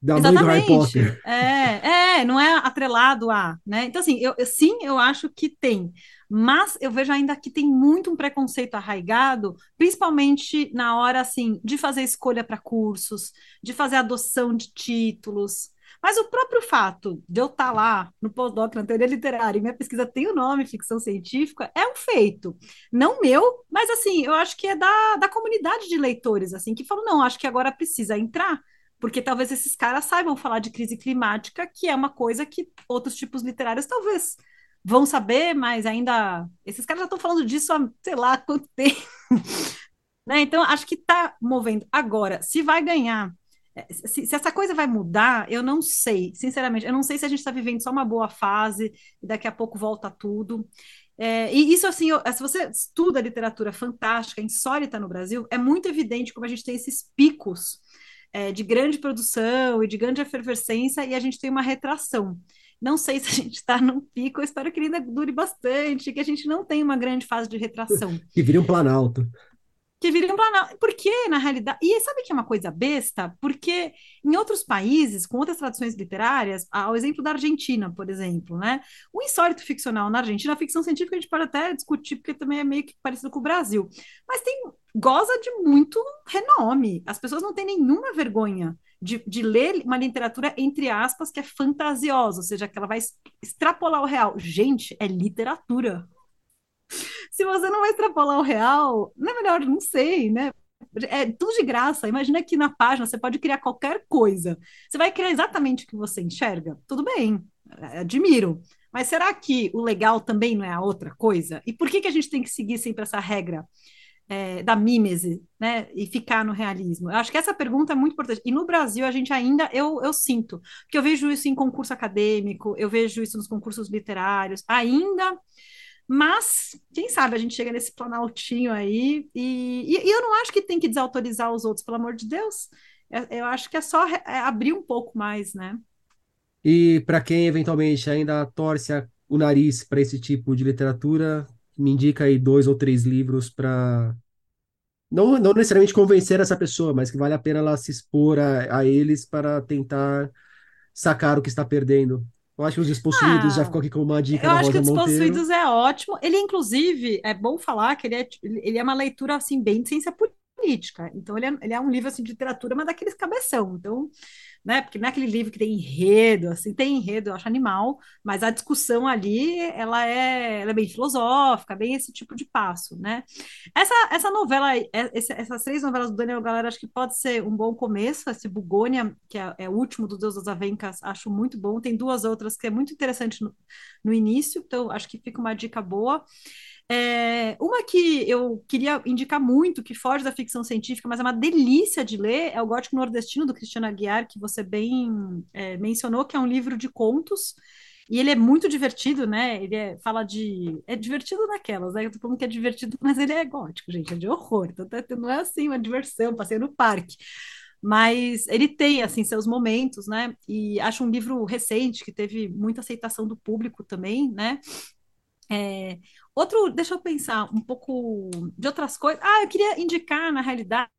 da mãe do Harry Potter. É, é, não é atrelado a, né? Então, assim, eu, eu, sim, eu acho que tem. Mas eu vejo ainda que tem muito um preconceito arraigado, principalmente na hora, assim, de fazer escolha para cursos, de fazer adoção de títulos. Mas o próprio fato de eu estar tá lá no pós-doc, na teoria literária, e minha pesquisa tem o nome ficção científica, é um feito. Não meu, mas assim, eu acho que é da, da comunidade de leitores, assim, que falam, não, acho que agora precisa entrar porque talvez esses caras saibam falar de crise climática, que é uma coisa que outros tipos literários talvez vão saber, mas ainda. Esses caras já estão falando disso há sei lá quanto tempo. né? Então, acho que está movendo. Agora, se vai ganhar. É, se, se, essa coisa vai mudar, eu não sei, sinceramente, eu não sei se a gente está vivendo só uma boa fase e daqui a pouco volta tudo. É, e isso, assim, se você estuda literatura fantástica, insólita no Brasil, é muito evidente como a gente tem esses picos é, de grande produção e de grande efervescência e a gente tem uma retração. Não sei se a gente está num pico, eu espero que ele ainda dure bastante, que a gente não tenha uma grande fase de retração. que vire um planalto que viriam Planalto. Porque, na realidade. E sabe que é uma coisa besta? Porque em outros países, com outras tradições literárias, ao exemplo da Argentina, por exemplo, né? O insólito ficcional na Argentina, a ficção científica a gente pode até discutir, porque também é meio que parecido com o Brasil. Mas tem goza de muito renome. As pessoas não têm nenhuma vergonha de, de, ler uma literatura, entre aspas, que é fantasiosa, ou seja, que ela vai extrapolar o real. Gente, é literatura se você não vai extrapolar o real, não é melhor, não sei, né? É tudo de graça. Imagina que na página você pode criar qualquer coisa. Você vai criar exatamente o que você enxerga? Tudo bem, admiro. Mas será que o legal também não é a outra coisa? E por que, que a gente tem que seguir sempre essa regra é, da mímese, né? E ficar no realismo? Eu acho que essa pergunta é muito importante. E no Brasil, a gente ainda, eu, eu sinto, porque eu vejo isso em concurso acadêmico, eu vejo isso nos concursos literários, ainda mas, quem sabe a gente chega nesse planaltinho aí, e, e, e eu não acho que tem que desautorizar os outros, pelo amor de Deus. É, eu acho que é só é abrir um pouco mais, né? E para quem eventualmente ainda torce o nariz para esse tipo de literatura, me indica aí dois ou três livros para não, não necessariamente convencer essa pessoa, mas que vale a pena ela se expor a, a eles para tentar sacar o que está perdendo. Eu acho que os Despossuídos ah, já ficou aqui com uma dica Eu acho Rosa que os Despossuídos é ótimo. Ele, inclusive, é bom falar que ele é, ele é uma leitura, assim, bem de ciência política. Então, ele é, ele é um livro, assim, de literatura, mas daqueles cabeção. Então, né? Porque não é aquele livro que tem enredo, assim, tem enredo, eu acho animal, mas a discussão ali, ela é, ela é bem filosófica, bem esse tipo de passo, né? Essa, essa novela, é, esse, essas três novelas do Daniel Galera, acho que pode ser um bom começo, esse Bugônia, que é, é o último do Deus das Avencas, acho muito bom, tem duas outras que é muito interessante no, no início, então acho que fica uma dica boa. É, uma que eu queria indicar muito, que foge da ficção científica, mas é uma delícia de ler, é o Gótico Nordestino, do Cristiano Aguiar, que você bem é, mencionou, que é um livro de contos, e ele é muito divertido, né? Ele é, fala de. É divertido naquelas, né? Eu tô falando que é divertido, mas ele é gótico, gente, é de horror. Então tá não é assim uma diversão, passei no parque. Mas ele tem, assim, seus momentos, né? E acho um livro recente, que teve muita aceitação do público também, né? É, outro, deixa eu pensar um pouco de outras coisas. Ah, eu queria indicar, na realidade,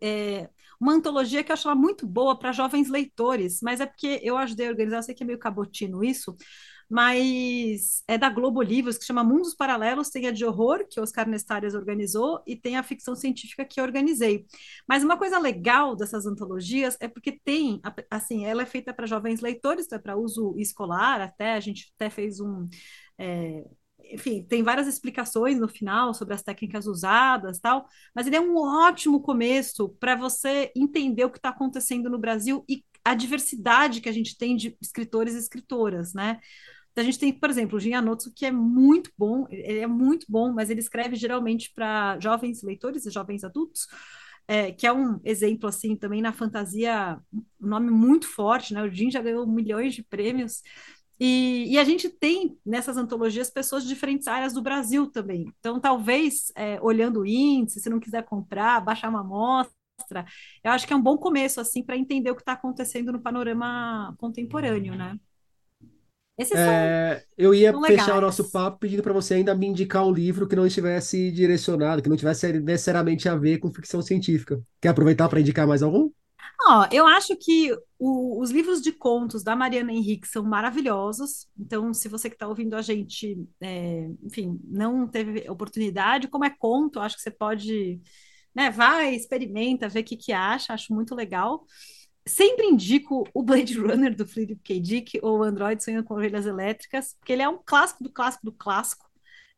é, uma antologia que eu acho ela muito boa para jovens leitores, mas é porque eu ajudei a organizar, eu sei que é meio cabotino isso, mas é da Globo Livros, que chama Mundos Paralelos, tem a de horror, que Oscar Nestares organizou, e tem a ficção científica que eu organizei. Mas uma coisa legal dessas antologias é porque tem, assim, ela é feita para jovens leitores, então é para uso escolar, até, a gente até fez um é, enfim, tem várias explicações no final sobre as técnicas usadas tal, mas ele é um ótimo começo para você entender o que está acontecendo no Brasil e a diversidade que a gente tem de escritores e escritoras, né? A gente tem, por exemplo, o Jin Anotsu, que é muito bom, ele é muito bom, mas ele escreve geralmente para jovens leitores e jovens adultos, é, que é um exemplo, assim, também na fantasia, um nome muito forte, né? O Jin já ganhou milhões de prêmios, e, e, a gente tem nessas antologias pessoas de diferentes áreas do Brasil também. Então, talvez, é, olhando o índice, se não quiser comprar, baixar uma amostra, eu acho que é um bom começo, assim, para entender o que está acontecendo no panorama contemporâneo, né? Esses é, são, eu ia fechar o nosso papo pedindo para você ainda me indicar um livro que não estivesse direcionado, que não tivesse necessariamente a ver com ficção científica. Quer aproveitar para indicar mais algum? Ó, eu acho que o, os livros de contos da Mariana Henrique são maravilhosos. Então, se você que está ouvindo a gente, é, enfim, não teve oportunidade, como é conto, acho que você pode, né, vai, experimenta, vê o que, que acha, acho muito legal. Sempre indico o Blade Runner do Philip K. Dick ou Android Sonhando com Ovelhas Elétricas, porque ele é um clássico do clássico do clássico.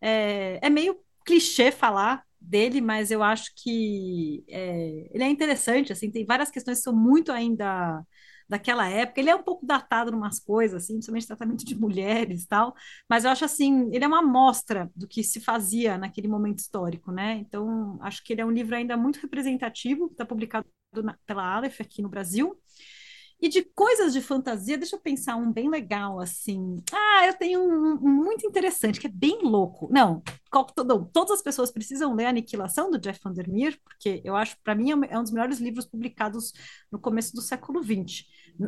É, é meio clichê falar dele, mas eu acho que é, ele é interessante, assim, tem várias questões que são muito ainda daquela época. Ele é um pouco datado em umas coisas, assim, principalmente tratamento de mulheres e tal, mas eu acho assim, ele é uma amostra do que se fazia naquele momento histórico, né? Então, acho que ele é um livro ainda muito representativo, está publicado na, pela Aleph aqui no Brasil. E de coisas de fantasia, deixa eu pensar um bem legal, assim. Ah, eu tenho um, um muito interessante, que é bem louco. Não, todo, todas as pessoas precisam ler Aniquilação, do Jeff Vandermeer, porque eu acho, para mim, é, é um dos melhores livros publicados no começo do século XX.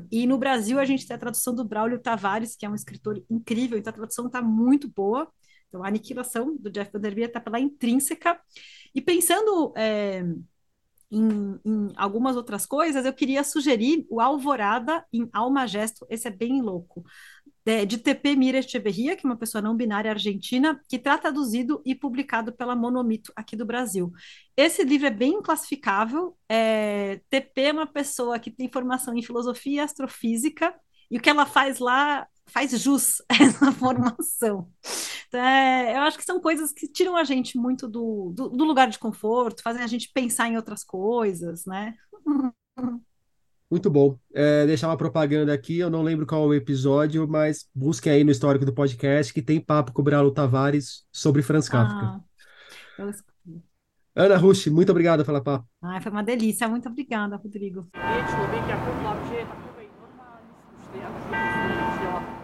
E no Brasil, a gente tem a tradução do Braulio Tavares, que é um escritor incrível, então a tradução está muito boa. Então, a Aniquilação, do Jeff Vandermeer, está pela Intrínseca. E pensando... É, em, em, algumas outras coisas, eu queria sugerir o Alvorada em Alma Gesto, esse é bem louco, de, de TP Mira Echeverria, que é uma pessoa não binária argentina, que está traduzido e publicado pela Monomito aqui do Brasil. Esse livro é bem classificável, é, TP é uma pessoa que tem formação em filosofia e astrofísica, e o que ela faz lá faz jus a essa formação. É, eu acho que são coisas que tiram a gente muito do, do, do, lugar de conforto, fazem a gente pensar em outras coisas, né? Muito bom. É, deixar uma propaganda aqui, eu não lembro qual é o episódio, mas busquem aí no histórico do podcast que tem papo com o Bralo Tavares sobre Franz Kafka. Ah, Ana Rush, muito obrigado pela papo. Ah, foi uma delícia. Muito obrigada, Rodrigo.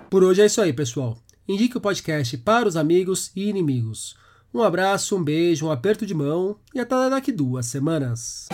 Por hoje é isso aí, pessoal. Indique o podcast para os amigos e inimigos. Um abraço, um beijo, um aperto de mão e até daqui duas semanas.